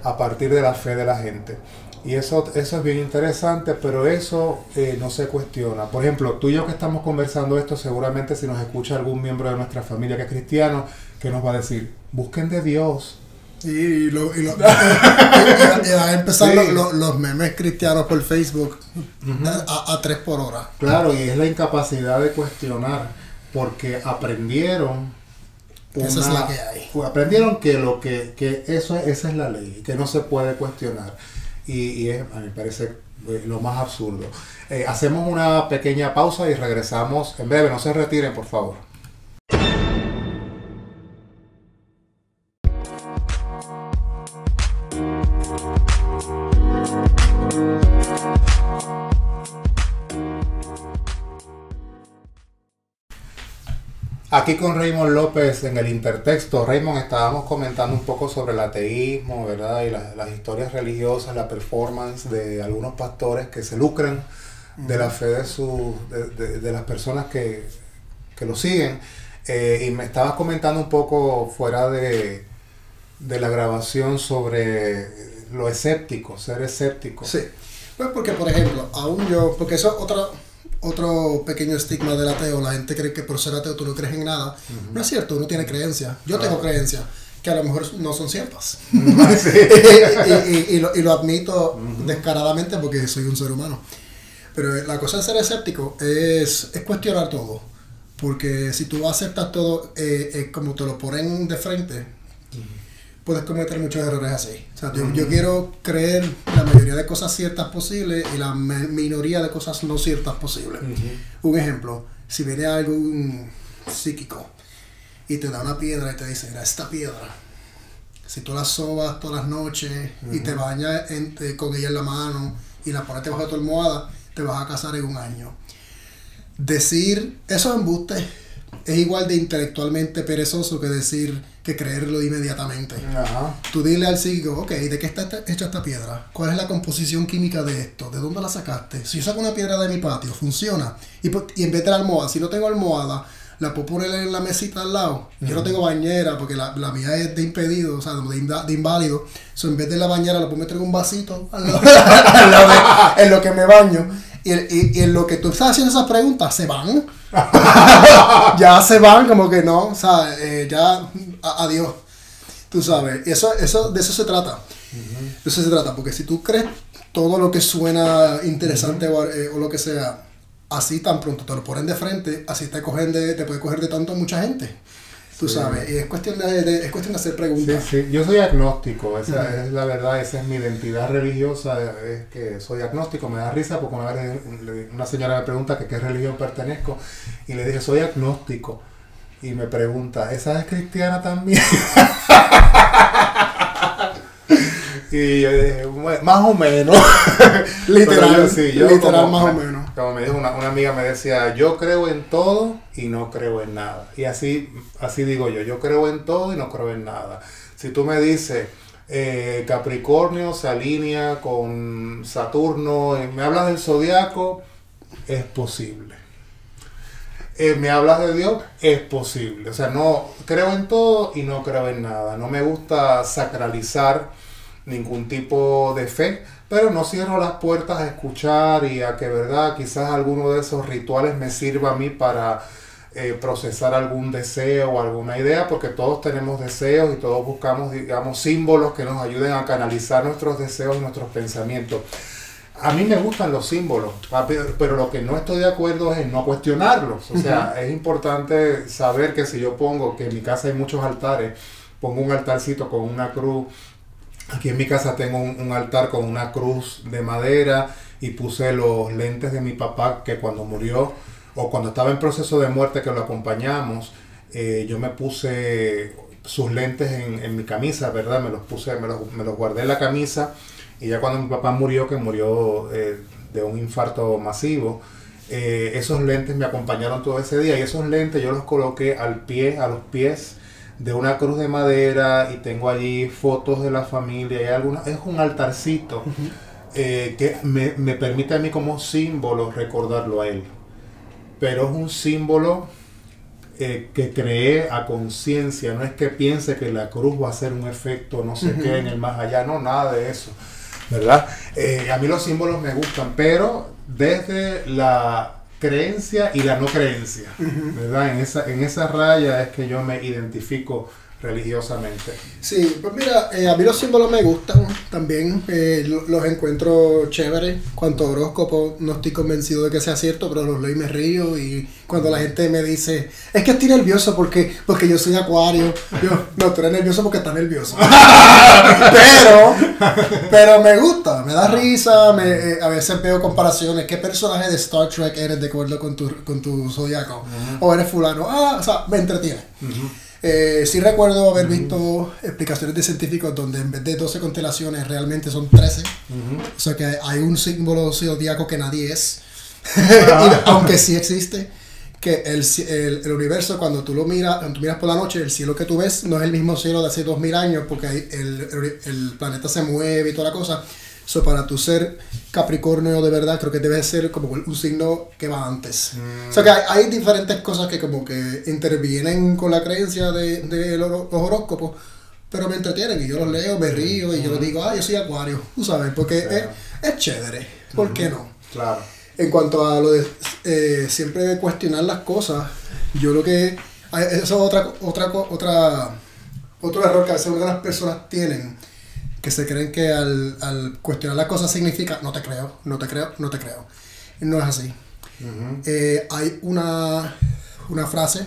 a partir de la fe de la gente. Y eso, eso es bien interesante, pero eso eh, no se cuestiona. Por ejemplo, tú y yo que estamos conversando esto, seguramente si nos escucha algún miembro de nuestra familia que es cristiano, que nos va a decir, busquen de Dios, y, lo, y, lo, [LAUGHS] a empezar los, memes cristianos por Facebook a, tres por hora. Claro, y es la incapacidad de cuestionar, porque aprendieron. esa es la que hay. Aprendieron que lo que, que eso esa es la ley, que no se puede cuestionar. Y, y es, a mí me parece eh, lo más absurdo. Eh, hacemos una pequeña pausa y regresamos en breve. No se retiren, por favor. Aquí con Raymond López en el intertexto. Raymond, estábamos comentando un poco sobre el ateísmo, ¿verdad? Y las historias religiosas, la performance de algunos pastores que se lucran de la fe de, su, de, las personas que, lo siguen. Eh, y me estabas comentando un poco fuera de, de la grabación sobre lo escéptico, ser escéptico. Sí. Pues porque, por ejemplo, aún yo, porque eso es otra otro pequeño estigma del ateo. La gente cree que por ser ateo tú no crees en nada. No es cierto, uno tiene creencia. Yo tengo creencia que a lo mejor no son ciertas. [LAUGHS] y, lo, admito descaradamente porque soy un ser humano. Pero la cosa de ser escéptico es, es cuestionar todo. Porque si tú aceptas todo eh, como te lo ponen de frente, puedes cometer muchos errores así. O sea, yo, yo quiero creer la mayoría de cosas ciertas posibles y la minoría de cosas no ciertas posibles. Un ejemplo, si viene algún psíquico y te da una piedra y te dice, mira, esta piedra, si tú la sobas todas las noches y te bañas en- eh, con ella en la mano y la pones debajo de tu almohada, te vas a casar en un año. Decir esos embustes es igual de intelectualmente perezoso que decir que creerlo inmediatamente. Ajá. Tú dile al psíquico, ok, ¿de qué está hecha esta piedra? ¿Cuál es la composición química de esto? ¿De dónde la sacaste? Si yo saco una piedra de mi patio, funciona. Y, po- y en vez de la almohada, si no tengo almohada, la puedo poner en la mesita al lado. Yo no tengo bañera porque la, la mía es de impedido, o sea, de, inda- de inválido. So, en vez de la bañera, la puedo meter en un vasito al lado, [LAUGHS] al lado de- en lo que me baño. Y, y- y en lo que tú estás haciendo esas preguntas, se van. [LAUGHS] ya se van, como que no, o sea, eh, ya, a- adiós. Tú sabes, y eso, eso, de eso se trata. De eso se trata, porque si tú crees todo lo que suena interesante o, eh, o lo que sea, así tan pronto te lo ponen de frente, así te cogen de, te puede coger de tanto mucha gente. Tú sabes, y es cuestión de, de- es cuestión de hacer Sí, preguntas. sí, yo soy agnóstico, esa es la verdad, esa es mi identidad religiosa, es que soy agnóstico, me da risa porque una vez una señora me pregunta que qué religión pertenezco y le dije soy agnóstico y me pregunta, ¿esa es cristiana también? [LAUGHS] y yo dije, "Bueno, más o menos. [LAUGHS] Literal, yo sí, yo literal como- más o menos. Como me dijo una, una amiga, me decía, yo creo en todo y no creo en nada. Y así, así digo yo, yo creo en todo y no creo en nada. Si tú me dices, eh, Capricornio se alinea con Saturno, y me hablas del zodiaco, es posible. Eh, me hablas de Dios, es posible. O sea, no creo en todo y no creo en nada. No me gusta sacralizar ningún tipo de fe, pero no cierro las puertas a escuchar y a que, verdad, quizás alguno de esos rituales me sirva a mí para eh, procesar algún deseo o alguna idea, porque todos tenemos deseos y todos buscamos, digamos, símbolos que nos ayuden a canalizar nuestros deseos y nuestros pensamientos. A mí me gustan los símbolos, pero lo que no estoy de acuerdo es en no cuestionarlos. O sea, es importante saber que si yo pongo, que en mi casa hay muchos altares, pongo un altarcito con una cruz. Aquí en mi casa tengo un, altar con una cruz de madera y puse los lentes de mi papá que cuando murió o cuando estaba en proceso de muerte que lo acompañamos, eh, yo me puse sus lentes en, en mi camisa, ¿verdad? Me los puse, me los, me los guardé en la camisa y ya cuando mi papá murió, que murió eh, de un infarto masivo, eh, esos lentes me acompañaron todo ese día y esos lentes yo los coloqué al pie, a los pies de una cruz de madera y tengo allí fotos de la familia y algunas, es un altarcito eh, que me, me permite a mí como símbolo recordarlo a él. Pero es un símbolo eh, que creé a conciencia, no es que piense que la cruz va a hacer un efecto no sé qué en el más allá, no, nada de eso, ¿verdad? Eh, a mí los símbolos me gustan, pero desde la creencia y la no creencia, ¿verdad? En esa, en esa raya es que yo me identifico religiosamente. Sí, pues mira, eh, a mí los símbolos me gustan también, eh, lo- los encuentro chéveres. Cuanto horóscopo, no estoy convencido de que sea cierto, pero los leo y me río. Y cuando la gente me dice, es que estoy nervioso porque, porque yo soy acuario, yo, no, tú eres nervioso porque estás nervioso. [LAUGHS] pero, pero me gusta, me da risa, me, eh, a veces veo comparaciones, ¿qué personaje de Star Trek eres de acuerdo con tu, con tu zodiaco? O eres fulano, ah, o sea, me entretiene. Eh, sí recuerdo haber visto explicaciones de científicos donde en vez de 12 constelaciones realmente son 13. O sea que hay un símbolo zodiaco que nadie es. [LAUGHS] Y aunque sí existe. Que el, el, el universo cuando tú lo miras, cuando tú miras por la noche, el cielo que tú ves no es el mismo cielo de hace 2000 años porque el, el planeta se mueve y toda la cosa. So, para tu ser Capricornio de verdad, creo que debe ser como un signo que va antes. O sea que hay, hay diferentes cosas que como que intervienen con la creencia de, de los, los horóscopos, pero me entretienen y yo los leo, me río y yo les digo, ah, yo soy acuario, tú sabes, porque es, es chévere, ¿por qué no? Claro. En cuanto a lo de eh, siempre cuestionar las cosas, yo lo que... hay- Eso es otra, otra, otra, otro error que a veces algunas personas tienen, que se creen que al, al cuestionar las cosas significa no te creo, no te creo, no te creo. No es así. Eh, hay una, una frase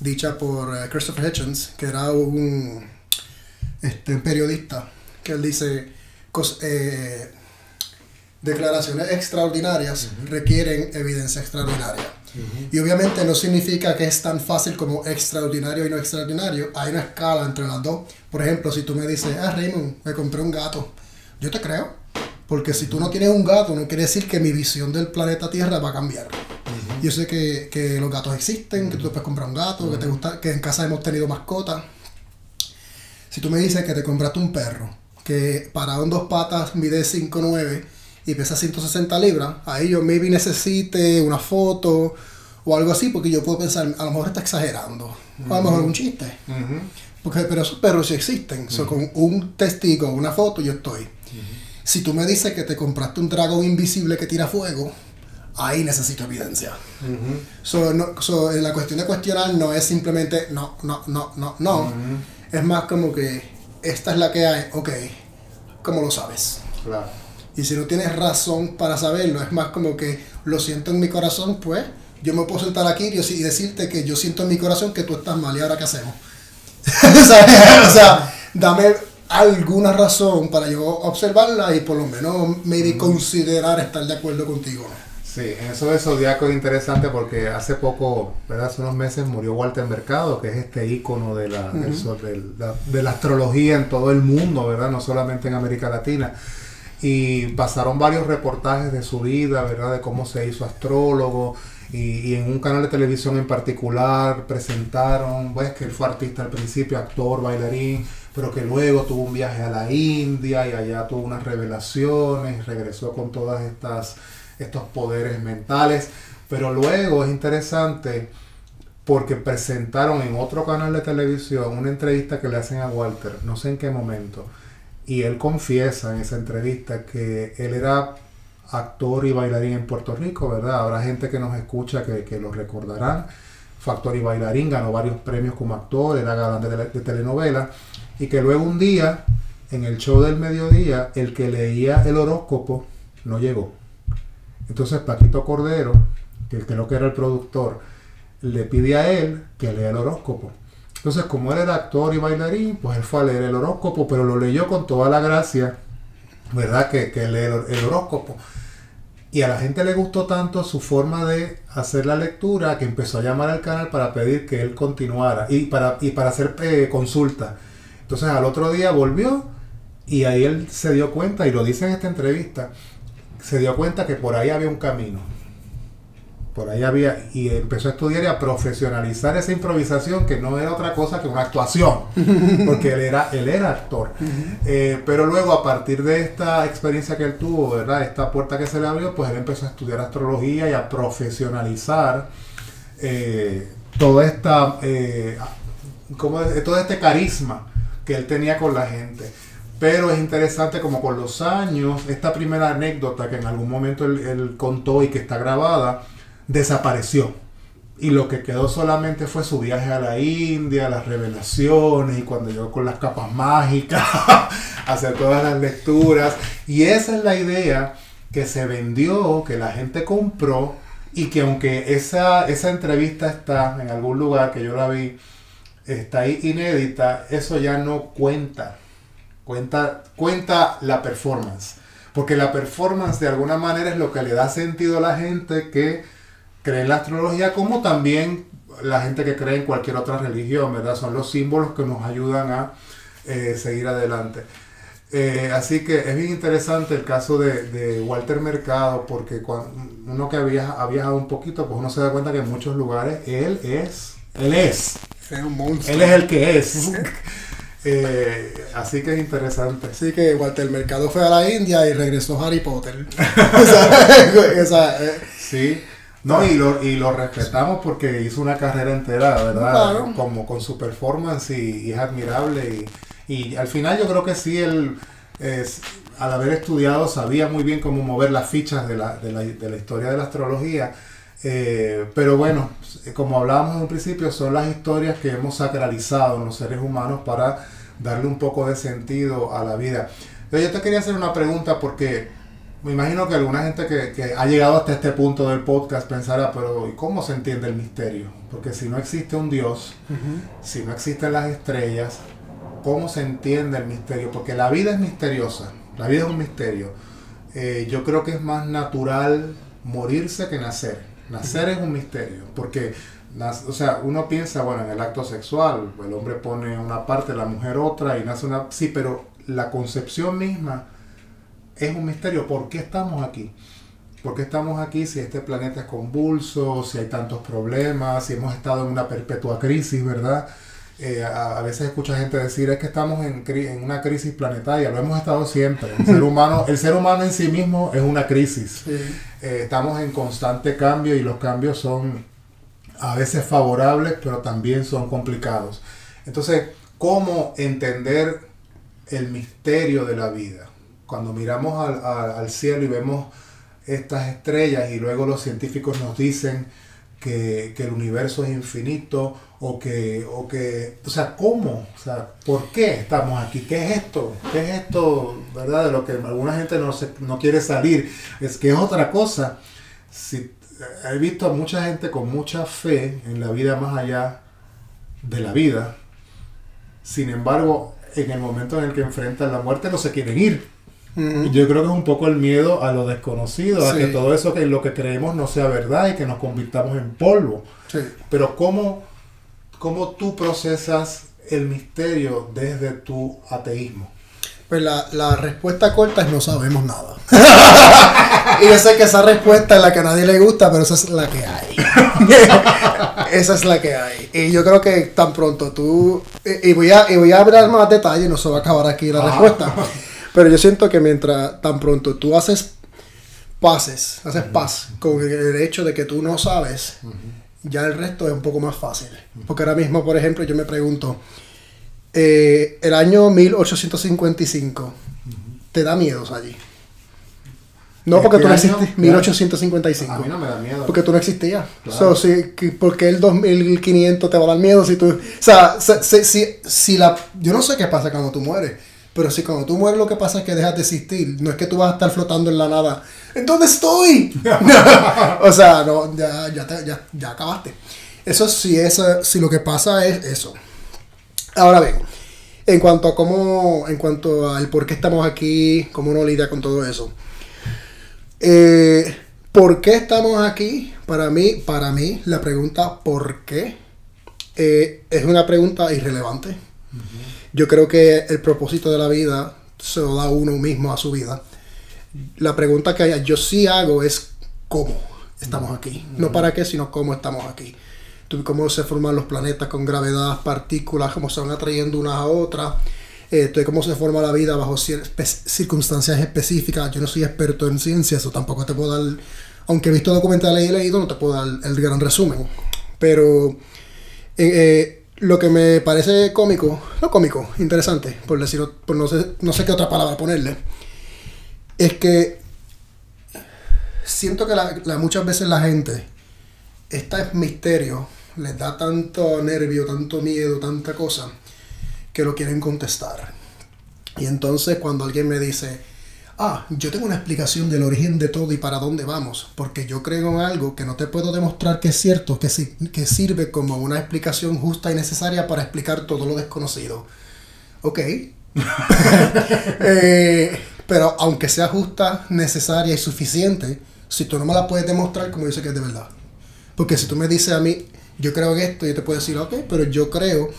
dicha por eh, Christopher Hitchens, que era un, este, un periodista, que él dice, cos- eh, declaraciones extraordinarias requieren evidencia extraordinaria. Y obviamente no significa que es tan fácil como extraordinario y no extraordinario. Hay una escala entre las dos. Por ejemplo, si tú me dices, ah, Raymond, me compré un gato. Yo te creo. Porque si tú no tienes un gato, no quiere decir que mi visión del planeta Tierra va a cambiar. Yo sé que, que los gatos existen, que tú puedes comprar un gato, que te gusta, que en casa hemos tenido mascotas. Si tú me dices que te compraste un perro, que parado en dos patas mide 5'9 y pesa 160 libras, ahí yo maybe necesite una foto o algo así, porque yo puedo pensar, a lo mejor está exagerando, o a lo mejor un chiste. Porque, pero esos perros sí existen. So, con un testigo, una foto, yo estoy. Si tú me dices que te compraste un dragón invisible que tira fuego, ahí necesito evidencia. So, no- so, en la cuestión de cuestionar no es simplemente no, no, no, no, no. Es más como que esta es la que hay, ok, ¿cómo lo sabes? Claro. Y si no tienes razón para saberlo, es más como que lo siento en mi corazón, pues yo me puedo sentar aquí y decirte que yo siento en mi corazón que tú estás mal y ahora qué hacemos. [LAUGHS] o, sea, dame alguna razón para yo observarla y por lo menos maybe considerar estar de acuerdo contigo. Sí, en eso de Zodíaco es interesante porque hace poco, ¿verdad? hace unos meses murió Walter Mercado, que es este ícono de la, del sol- del- la- de la astrología en todo el mundo, ¿verdad? No solamente en América Latina. Y pasaron varios reportajes de su vida, ¿verdad? De cómo se hizo astrólogo. Y, y en un canal de televisión en particular presentaron, pues, que él fue artista al principio, actor, bailarín, pero que luego tuvo un viaje a la India y allá tuvo unas revelaciones, regresó con todas estas estos poderes mentales. Pero luego es interesante porque presentaron en otro canal de televisión una entrevista que le hacen a Walter, no sé en qué momento, y él confiesa en esa entrevista que él era actor y bailarín en Puerto Rico, ¿verdad? Habrá gente que nos escucha que, que lo recordarán. Fue actor y bailarín, ganó varios premios como actor, era galán de, de telenovela, y que luego un día, en el show del mediodía, el que leía el horóscopo no llegó. Entonces Paquito Cordero, que creo que era el productor, le pide a él que lea el horóscopo. Entonces, como él era actor y bailarín, pues él fue a leer el horóscopo, pero lo leyó con toda la gracia, ¿verdad? Que, que el, el horóscopo. Y a la gente le gustó tanto su forma de hacer la lectura que empezó a llamar al canal para pedir que él continuara y para, y para hacer eh, consulta. Entonces al otro día volvió y ahí él se dio cuenta, y lo dice en esta entrevista, se dio cuenta que por ahí había un camino. Por ahí había, y empezó a estudiar y a profesionalizar esa improvisación que no era otra cosa que una actuación, [LAUGHS] porque él era, él era actor. Eh, pero luego, a partir de esta experiencia que él tuvo, ¿verdad? Esta puerta que se le abrió, pues él empezó a estudiar astrología y a profesionalizar eh, toda esta, eh, ¿cómo es? todo este carisma que él tenía con la gente. Pero es interesante como con los años, esta primera anécdota que en algún momento él, él contó y que está grabada, desapareció. Y lo que quedó solamente fue su viaje a la India, las revelaciones y cuando llegó con las capas mágicas, [LAUGHS] hacer todas las lecturas. Y esa es la idea que se vendió, que la gente compró y que aunque esa, esa entrevista está en algún lugar que yo la vi, está ahí inédita, eso ya no cuenta. Cuenta, cuenta la performance. Porque la performance de alguna manera es lo que le da sentido a la gente que cree en la astrología, como también la gente que cree en cualquier otra religión, ¿verdad? Son los símbolos que nos ayudan a eh, seguir adelante. Eh, así que es bien interesante el caso de, de Walter Mercado, porque cuando uno que viaja- ha viajado un poquito, pues uno se da cuenta que en muchos lugares él es, él es, Es un monstruo. él es el que es. [LAUGHS] [LAUGHS] Eh, así que es interesante. Así que Walter Mercado fue a la India y regresó Harry Potter. [LAUGHS] Sí. No, y lo, y lo respetamos porque hizo una carrera entera, ¿verdad? Claro. Como con su performance y, y es admirable. Y, y al final yo creo que sí, él, es, al haber estudiado, sabía muy bien cómo mover las fichas de la, de la, de la historia de la astrología. Eh, pero bueno, como hablábamos en un principio, son las historias que hemos sacralizado los seres humanos para darle un poco de sentido a la vida. Yo te quería hacer una pregunta porque me imagino que alguna gente que, que ha llegado hasta este punto del podcast pensará, pero ¿y cómo se entiende el misterio? Porque si no existe un Dios, si no existen las estrellas, cómo se entiende el misterio, porque la vida es misteriosa, la vida es un misterio. Eh, yo creo que es más natural morirse que nacer. Nacer es un misterio, porque o sea, uno piensa, bueno, en el acto sexual, el hombre pone una parte, la mujer otra y nace una... Sí, pero la concepción misma es un misterio. ¿Por qué estamos aquí? ¿Por qué estamos aquí si este planeta es convulso, si hay tantos problemas, si hemos estado en una perpetua crisis, ¿verdad? Eh, a, veces escucha gente decir es que estamos en, en, una crisis planetaria, lo hemos estado siempre. El ser [LAUGHS] humano, el ser humano en sí mismo es una crisis. Eh, estamos en constante cambio y los cambios son a veces favorables, pero también son complicados. Entonces, ¿cómo entender el misterio de la vida? Cuando miramos al, al, cielo y vemos estas estrellas y luego los científicos nos dicen que, que, el universo es infinito o que, o que, o sea, ¿cómo? O sea, ¿por qué estamos aquí? ¿Qué es esto? ¿Qué es esto, verdad? De lo que alguna gente no, se, no quiere salir. Es que es otra cosa. Si he visto a mucha gente con mucha fe en la vida más allá de la vida. Sin embargo, en el momento en el que enfrentan la muerte no se quieren ir. Yo creo que es un poco el miedo a lo desconocido, a que todo eso que lo que creemos no sea verdad y que nos convirtamos en polvo. Pero ¿cómo, ¿cómo tú procesas el misterio desde tu ateísmo? Pues la, la, respuesta corta es no sabemos nada. [LAUGHS] y yo sé que esa respuesta es la que a nadie le gusta, pero esa es la que hay. [LAUGHS] esa es la que hay. Y yo creo que tan pronto tú... Y voy a, y voy a hablar más detalles, no se va a acabar aquí la respuesta. Pero yo siento que mientras tan pronto tú haces pases, haces paz con el hecho de que tú no sabes, ya el resto es un poco más fácil. Porque ahora mismo, por ejemplo, yo me pregunto eh, el año 1855, ¿te da miedo allí? No, porque tú no existías. 1855. A mí no me da miedo. Porque tú no existías. Claro. So, ¿Por qué el 2500 te va a dar miedo si tú... O sea, si, si, la... Yo no sé qué pasa cuando tú mueres. Pero si cuando tú mueres lo que pasa es que dejas de existir. No es que tú vas a estar flotando en la nada. ¿En dónde estoy? [LAUGHS] o sea, no, ya, ya, ya, ya acabaste. Eso sí, eso, si lo que pasa es eso. Ahora bien, en cuanto a cómo, en cuanto al por qué estamos aquí, cómo uno lidia con todo eso. Eh, ¿Por qué estamos aquí? Para mí, para mí, la pregunta ¿por qué? Eh, es una pregunta irrelevante. Yo creo que el propósito de la vida se lo da uno mismo a su vida. La pregunta que yo sí hago es ¿cómo estamos aquí? No para qué, sino cómo estamos aquí cómo se forman los planetas con gravedad, partículas, cómo se van atrayendo unas a otras, eh, cómo se forma la vida bajo circunstancias específicas. Yo no soy experto en ciencias, o tampoco te puedo dar, aunque he visto documentales y he leído, no te puedo dar el gran resumen. Pero eh, eh, lo que me parece cómico, no cómico, interesante, por decirlo, por no sé, no sé qué otra palabra ponerle, es que siento que muchas veces la gente, este misterio les da tanto nervio, tanto miedo, tanta cosa, que lo quieren contestar. Y entonces cuando alguien me dice, ah, yo tengo una explicación del origen de todo y para dónde vamos, porque yo creo en algo que no te puedo demostrar que es cierto, que, que sirve como una explicación justa y necesaria para explicar todo lo desconocido. Ok. [LAUGHS] Eh, pero aunque sea justa, necesaria y suficiente, si tú no me la puedes demostrar, como dice que es de verdad. Porque si tú me dices a mí, yo creo en esto, yo te puedo decir, ok, pero yo creo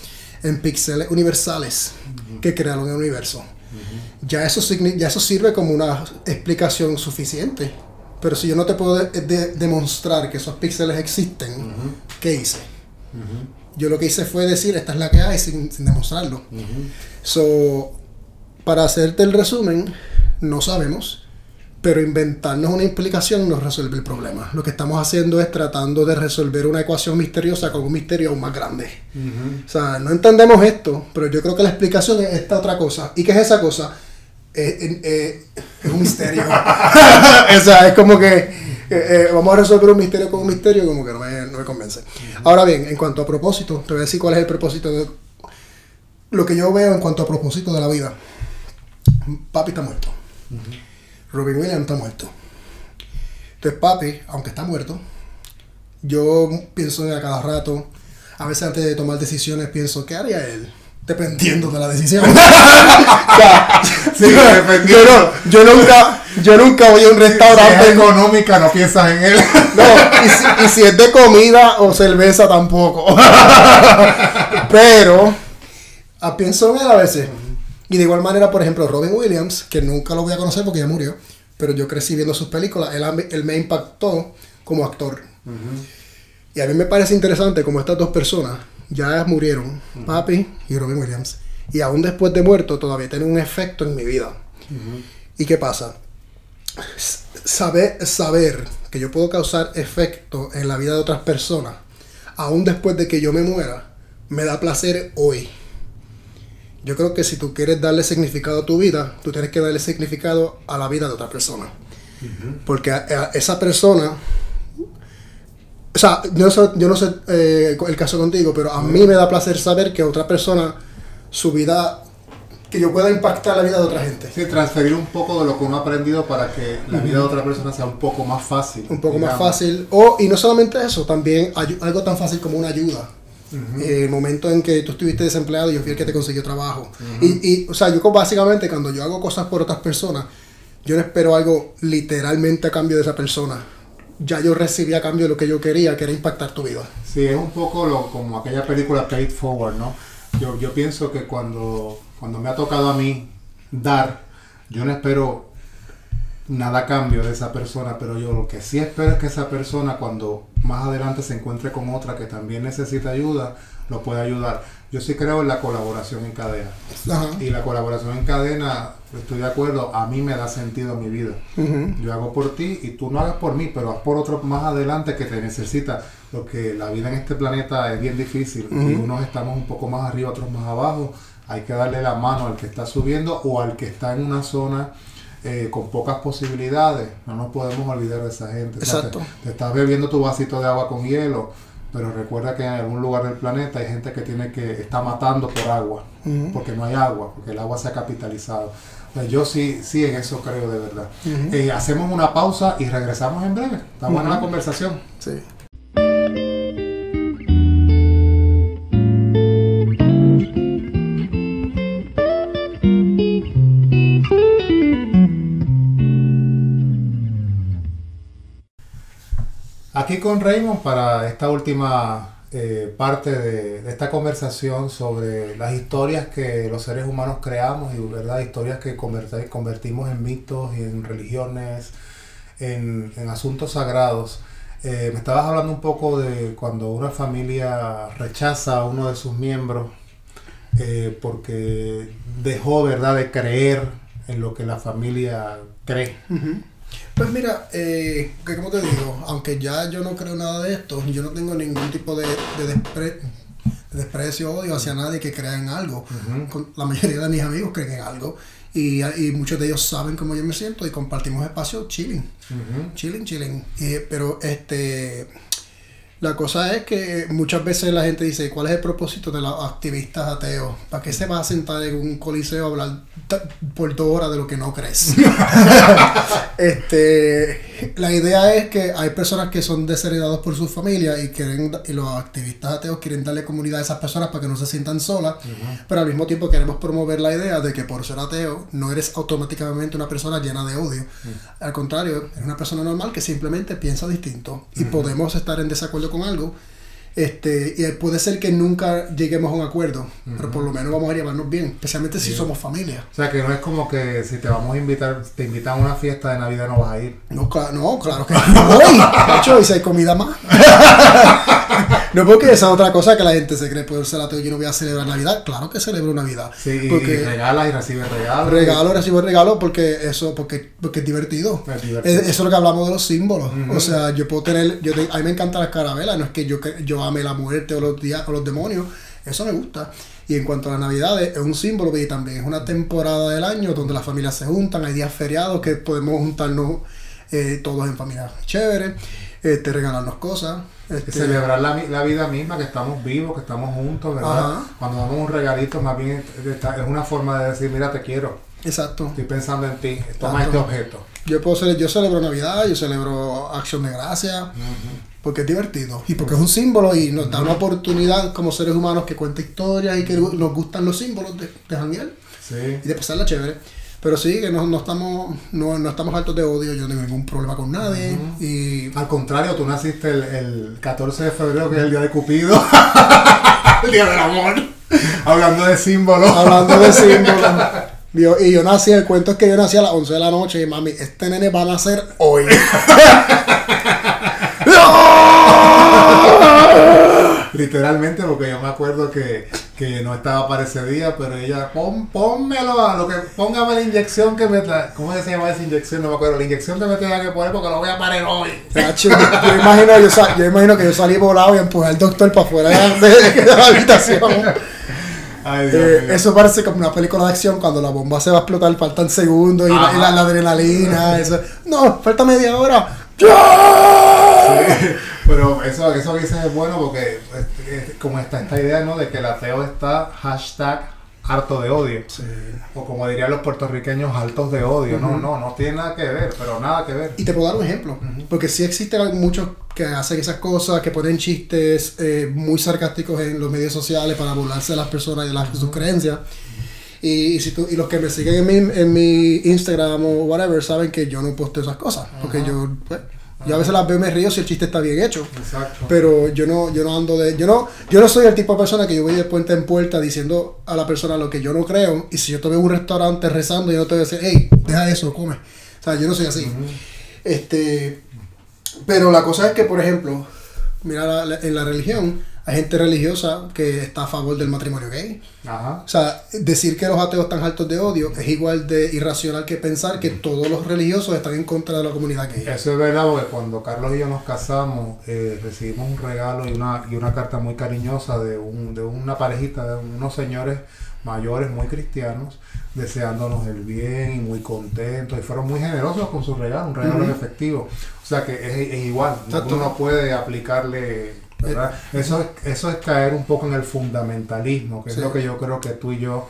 en píxeles universales que crearon el universo. Ya, eso ya eso sirve como una explicación suficiente. Pero si yo no te puedo demostrar que esos píxeles existen, ¿qué hice? Yo lo que hice fue decir, esta es la que hay, sin, sin demostrarlo. So, para hacerte el resumen, no sabemos pero inventarnos una implicación no resuelve el problema. Lo que estamos haciendo es tratando de resolver una ecuación misteriosa con un misterio aún más grande. O sea, no entendemos esto, pero yo creo que la explicación es esta otra cosa. ¿Y qué es esa cosa? es un misterio. [LAUGHS] [LAUGHS] o sea, es como que eh, eh, vamos a resolver un misterio con un misterio, como que no me, no me convence. Ahora bien, en cuanto a propósito, te voy a decir cuál es el propósito de lo que yo veo en cuanto a propósito de la vida. Papi está muerto. Robin Williams está muerto. Entonces, papi, aunque está muerto, yo pienso a cada rato, a veces antes de tomar decisiones, pienso, ¿qué haría él? dependiendo de la decisión. [LAUGHS] Yo, nunca, yo nunca voy a un restaurante. Si es económica, no piensas en él. No, y si, es de comida o cerveza tampoco. [LAUGHS] Pero ah, pienso en él a veces. Y de igual manera, por ejemplo, Robin Williams, que nunca lo voy a conocer porque ya murió, pero yo crecí viendo sus películas, él, me impactó como actor. Y a mí me parece interesante como estas dos personas ya murieron, Papi y Robin Williams, y aún después de muerto todavía tienen un efecto en mi vida. ¿Y qué pasa? Saber, saber que yo puedo causar efecto en la vida de otras personas, aún después de que yo me muera, me da placer hoy. Yo creo que si tú quieres darle significado a tu vida, tú tienes que darle significado a la vida de otra persona. Porque a, esa persona, o sea, yo no sé, yo no sé eh, el caso contigo, pero a mí me da placer saber que otra persona, su vida, que yo pueda impactar la vida de otra gente. Sí, transferir un poco de lo que uno ha aprendido para que la vida de otra persona sea un poco más fácil. Un poco más fácil. O, y no solamente eso, también algo tan fácil como una ayuda. Eh, el momento en que tú estuviste desempleado, yo fui el que te consiguió trabajo. y, y, o sea, yo básicamente cuando yo hago cosas por otras personas, yo no espero algo literalmente a cambio de esa persona. Ya yo recibí a cambio de lo que yo quería, que era impactar tu vida. Sí, es un poco lo, como aquella película Paid Forward, ¿no? Yo, yo pienso que cuando, cuando me ha tocado a mí dar, yo no espero nada cambio de esa persona, pero yo lo que sí espero es que esa persona cuando más adelante se encuentre con otra que también necesita ayuda, lo pueda ayudar. Yo sí creo en la colaboración en cadena. Y la colaboración en cadena, estoy de acuerdo, a mí me da sentido en mi vida. Yo hago por ti y tú no hagas por mí, pero haz por otro más adelante que te necesita. Porque la vida en este planeta es bien difícil y unos estamos un poco más arriba, otros más abajo. Hay que darle la mano al que está subiendo o al que está en una zona eh, con pocas posibilidades. No nos podemos olvidar de esa gente. Exacto. te, estás bebiendo tu vasito de agua con hielo, pero recuerda que en algún lugar del planeta hay gente que tiene que está matando por agua, porque no hay agua, porque el agua se ha capitalizado. Pues yo sí, sí en eso creo de verdad. Eh, hacemos una pausa y regresamos en breve. Estamos en la conversación. Sí. Aquí con Raymond para esta última eh, parte de, esta conversación sobre las historias que los seres humanos creamos y verdad historias que convertimos en mitos y en religiones, en, asuntos sagrados. Eh, me estabas hablando un poco de cuando una familia rechaza a uno de sus miembros eh, porque dejó verdad de creer en lo que la familia cree. Pues mira, eh, que como te digo, aunque ya yo no creo nada de esto, yo no tengo ningún tipo de, de, desprecio o odio hacia nadie que crea en algo. La mayoría de mis amigos creen en algo. Y, y, muchos de ellos saben cómo yo me siento y compartimos espacio chilling. Chilling, chilling. pero este la cosa es que muchas veces la gente dice, ¿cuál es el propósito de los activistas ateos? ¿Para qué se va a sentar en un coliseo a hablar por dos horas de lo que no crees? [LAUGHS] este, la idea es que hay personas que son desheredados por su familia y quieren y los activistas ateos quieren darle comunidad a esas personas para que no se sientan solas, pero al mismo tiempo queremos promover la idea de que por ser ateo no eres automáticamente una persona llena de odio. Al contrario, eres una persona normal que simplemente piensa distinto y podemos estar en desacuerdo con algo, este, y puede ser que nunca lleguemos a un acuerdo, pero por lo menos vamos a llevarnos bien, especialmente si somos familia. O sea, que no es como que si te vamos a invitar, te invitan a una fiesta de Navidad no vas a ir. No, no claro que [LAUGHS] no voy. De hecho, y si hay comida más. [LAUGHS] [LAUGHS] no porque esa es otra cosa que la gente se cree, por ser ateo, yo no voy a celebrar Navidad. Claro que celebro Navidad. Sí, porque y regalas y recibes regalos. Regalo, recibo regalos porque eso, porque, porque es divertido. eso es lo que hablamos de los símbolos. O sea, yo puedo tener, yo a mí me encantan las carabelas, no es que yo, yo ame la muerte o los, o los demonios, eso me gusta. Y en cuanto a las navidades, es un símbolo que también es una temporada del año donde las familias se juntan, hay días feriados que podemos juntarnos eh, todos en familia chévere, este, regalarnos cosas. Este, celebrar la, la, vida misma, que estamos vivos, que estamos juntos, ¿verdad? Cuando damos un regalito, más bien es una forma de decir, mira, te quiero. Exacto. Estoy pensando en ti, toma este objeto. Yo puedo yo celebro Navidad, yo celebro Acción de Gracia. porque es divertido y porque es un símbolo y nos da una oportunidad como seres humanos que cuenta historias y que nos gustan los símbolos de, de janguear Sí. y de pasarla chévere. Pero sí, que no, no estamos no, no estamos altos de odio, yo no tengo ningún problema con nadie. Y Al contrario, tú naciste el, el 14 de febrero, que es el día de Cupido. [LAUGHS] el día del amor. Hablando de símbolos. hablando de símbolos. [LAUGHS] Yo- y yo nací, el cuento es que yo nací a las 11 de la noche y mami, este nene va a nacer hoy. [LAUGHS] [LAUGHS] Literalmente, porque yo me acuerdo que, que no estaba para ese día, pero ella, pon, pónmelo a lo que, póngame la inyección que me tra- ¿Cómo se llama esa inyección? No me acuerdo. La inyección que me tenía que poner porque lo voy a parar hoy. Tacho, yo, imagino, yo, sa- yo imagino que yo salí volado y empujé al doctor para afuera de, la habitación. [LAUGHS] Ay, Dios Eh, eso parece como una película de acción cuando la bomba se va a explotar, faltan segundos y, la, y la- la adrenalina. Eso. No, falta media hora. [LAUGHS] Pero eso, eso que dices es bueno porque es- es como está esta idea, ¿no? De que el ateo está hashtag harto de odio. O como dirían los puertorriqueños, altos de odio. No, no, no tiene nada que ver, pero nada que ver. Y te puedo dar un ejemplo, porque sí existen muchos que hacen esas cosas, que ponen chistes eh, muy sarcásticos en los medios sociales para burlarse de las personas y de las, sus creencias. Y, y si tú, y los que me siguen en mi, en mi Instagram o whatever saben que yo no posteo esas cosas, porque yo, pues, yo a veces las veo y me río si el chiste está bien hecho. Exacto. Pero yo no, yo no ando de. Yo no, yo no soy el tipo de persona que yo voy de puerta en puerta diciendo a la persona lo que yo no creo. Y si yo te veo en un restaurante rezando, yo no te voy a decir, hey, deja eso, come. O sea, yo no soy así. Este. Pero la cosa es que, por ejemplo, mira la- la- en la religión, hay gente religiosa que está a favor del matrimonio gay. Ajá. O sea, decir que los ateos están altos de odio es igual de irracional que pensar que todos los religiosos están en contra de la comunidad gay. Eso es verdad, porque cuando Carlos y yo nos casamos, eh, recibimos un regalo y una, y una carta muy cariñosa de, un, de una parejita, de unos señores mayores, muy cristianos, deseándonos el bien y muy contentos. Y fueron muy generosos con su regalo, un regalo en efectivo. O sea que es, es igual, Exacto. uno no puede aplicarle. ¿Verdad? Eso, es, eso es caer un poco en el fundamentalismo, que Sí. es lo que yo creo que tú y yo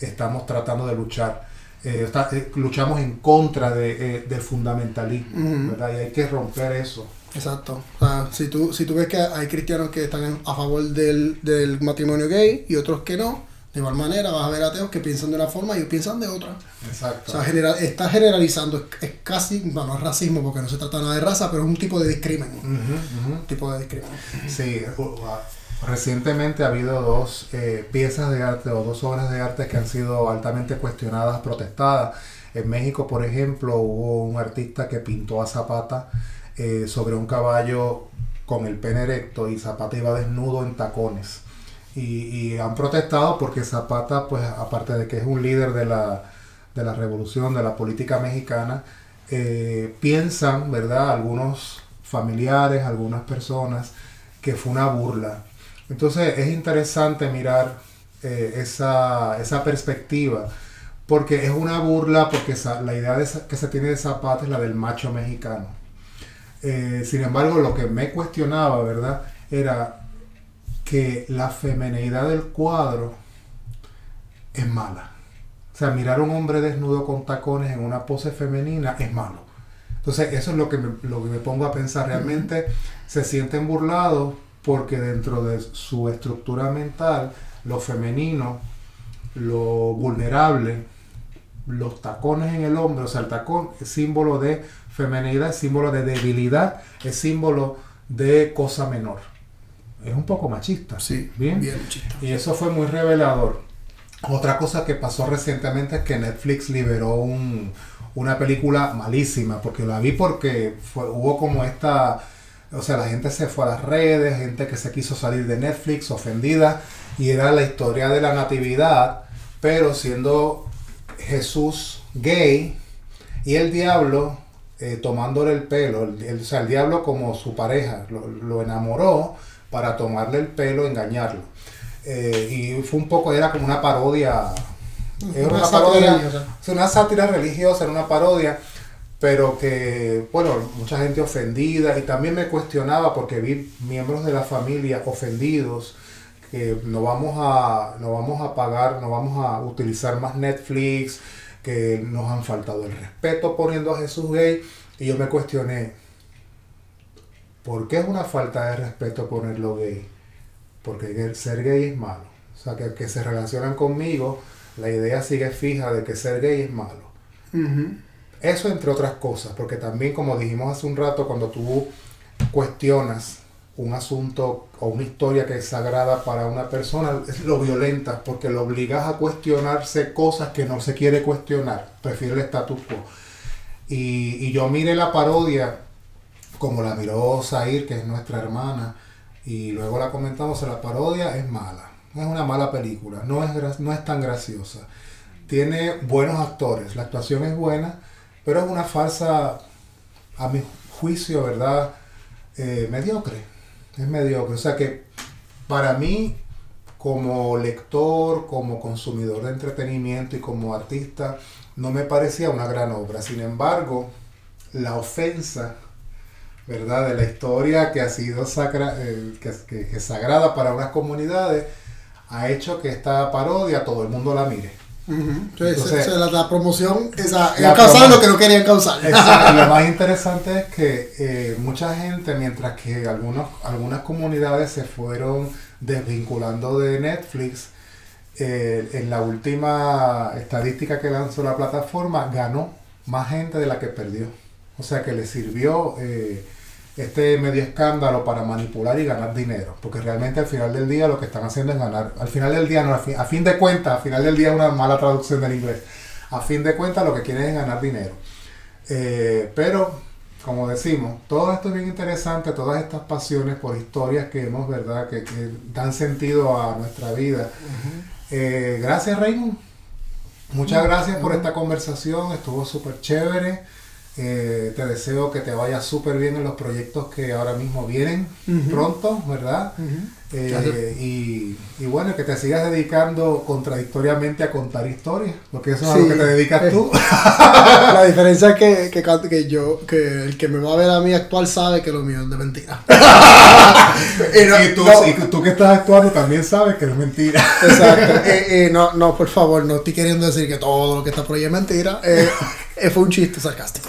estamos tratando de luchar. Eh, está- eh, luchamos en contra de, eh, del fundamentalismo. Y hay que romper eso. Exacto. O sea, si tú, si tú ves que hay cristianos que están a favor del, del matrimonio gay y otros que no, de igual manera vas a ver ateos que piensan de una forma y ellos piensan de otra. O Exacto. sea, general, está generalizando, es, es casi, bueno, no es racismo porque no se trata nada de raza, pero es un tipo de discrimen. Tipo de discrimen. Sí, u- recientemente ha habido dos eh, piezas de arte o dos obras de arte que han sido altamente cuestionadas, protestadas. En México, por ejemplo, hubo un artista que pintó a Zapata eh, sobre un caballo con el pene erecto y Zapata iba desnudo en tacones. Y, y han protestado porque Zapata, pues aparte de que es un líder de la, de la revolución, de la política mexicana, eh, piensan, ¿verdad? Algunos familiares, algunas personas, que fue una burla. Entonces es interesante mirar eh, esa, esa perspectiva, porque es una burla, porque la idea de que se tiene de Zapata es la del macho mexicano. Eh, sin embargo, lo que me cuestionaba, ¿verdad? Era que la femenidad del cuadro es mala. O sea, mirar a un hombre desnudo con tacones en una pose femenina es malo. Entonces, eso es lo que me, lo que me pongo a pensar. Realmente se sienten burlados porque dentro de su estructura mental, lo femenino, lo vulnerable, los tacones en el hombre, o sea, el tacón es símbolo de femenidad, es símbolo de debilidad, es símbolo de cosa menor. Es un poco machista. Sí, Bien. bien chiste. Y eso fue muy revelador. Otra cosa que pasó recientemente es que Netflix liberó un- una película malísima, porque la vi porque fue- hubo como esta, o sea, la gente se fue a las redes, gente que se quiso salir de Netflix ofendida, y era la historia de la natividad, pero siendo Jesús gay y el diablo eh, tomándole el pelo, el, el- o sea, el diablo como su pareja, lo, lo enamoró para tomarle el pelo, engañarlo. Eh, y fue un poco, era como una parodia. Era Una una, sátira parodia. religiosa. es una sátira religiosa, era una parodia, pero que, bueno, mucha gente ofendida y también me cuestionaba porque vi miembros de la familia ofendidos que no vamos a no vamos a pagar, no vamos a utilizar más Netflix, que nos han faltado el respeto poniendo a Jesús gay y yo me cuestioné ¿Por qué es una falta de respeto ponerlo gay? Porque ser gay es malo. O sea, que, que se relacionan conmigo, la idea sigue fija de que ser gay es malo. Eso entre otras cosas, porque también como dijimos hace un rato, cuando tú cuestionas un asunto o una historia que es sagrada para una persona, lo violenta porque lo obligas a cuestionarse cosas que no se quiere cuestionar, prefiere el status quo. Y, y yo miré la parodia como la miró Zair, que es nuestra hermana, y luego la comentamos, la parodia es mala, es una mala película, no es, no es tan graciosa. Tiene buenos actores, la actuación es buena, pero es una falsa, a mi juicio, ¿verdad? Eh, mediocre es mediocre. O sea que para mí, como lector, como consumidor de entretenimiento y como artista, no me parecía una gran obra. Sin embargo, la ofensa, ¿verdad?, de la historia que ha sido sacra, eh, que, sagrada para unas comunidades, ha hecho que esta parodia todo el mundo la mire. la, promoción esa, lo que no querían causar. lo [LAUGHS] más interesante es que eh, mucha gente, mientras que algunos, algunas comunidades se fueron desvinculando de Netflix, eh, en la última estadística que lanzó la plataforma ganó más gente de la que perdió. O sea que le sirvió eh, este medio escándalo para manipular y ganar dinero. Porque realmente al final del día lo que están haciendo es ganar. Al final del día, no, a fin, de cuentas, al final del día es una mala traducción del inglés. A fin de cuentas lo que quieren es ganar dinero. Eh, pero, como decimos, todo esto es bien interesante, todas estas pasiones por historias que hemos, ¿verdad? Que, dan sentido a nuestra vida. Eh, gracias, Raymond. Muchas gracias por esta conversación, estuvo súper chévere. Eh, te deseo que te vaya súper bien en los proyectos que ahora mismo vienen pronto, ¿verdad? Eh, y, y, bueno, que te sigas dedicando contradictoriamente a contar historias, porque eso es a lo que te dedicas tú. [LAUGHS] La diferencia es que, que, que, yo, que el que me va a ver a mí actual sabe que lo mío es de mentira. [LAUGHS] y, tú, y, tú, que estás actuando también sabes que es mentira. Exacto. [LAUGHS] Eh, no, no, por favor, no estoy queriendo decir que todo lo que está por ahí es mentira. Eh, fue un chiste sarcástico.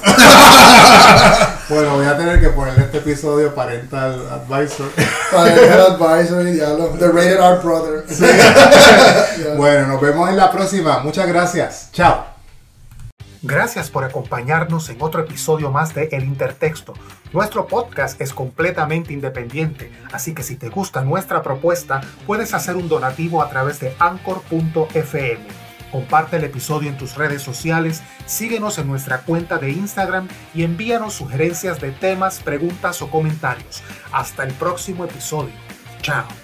bueno, voy a tener que poner este episodio Parental Advisor. Parental Advisor, diablo. The Rated R Brother. [LAUGHS] Bueno, nos vemos en la próxima. Muchas gracias. Chao. Gracias por acompañarnos en otro episodio más de El Intertexto. Nuestro podcast es completamente independiente, así que si te gusta nuestra propuesta, puedes hacer un donativo a través de anchor.fm Comparte el episodio en tus redes sociales, síguenos en nuestra cuenta de Instagram y envíanos sugerencias de temas, preguntas o comentarios. Hasta el próximo episodio. Chao.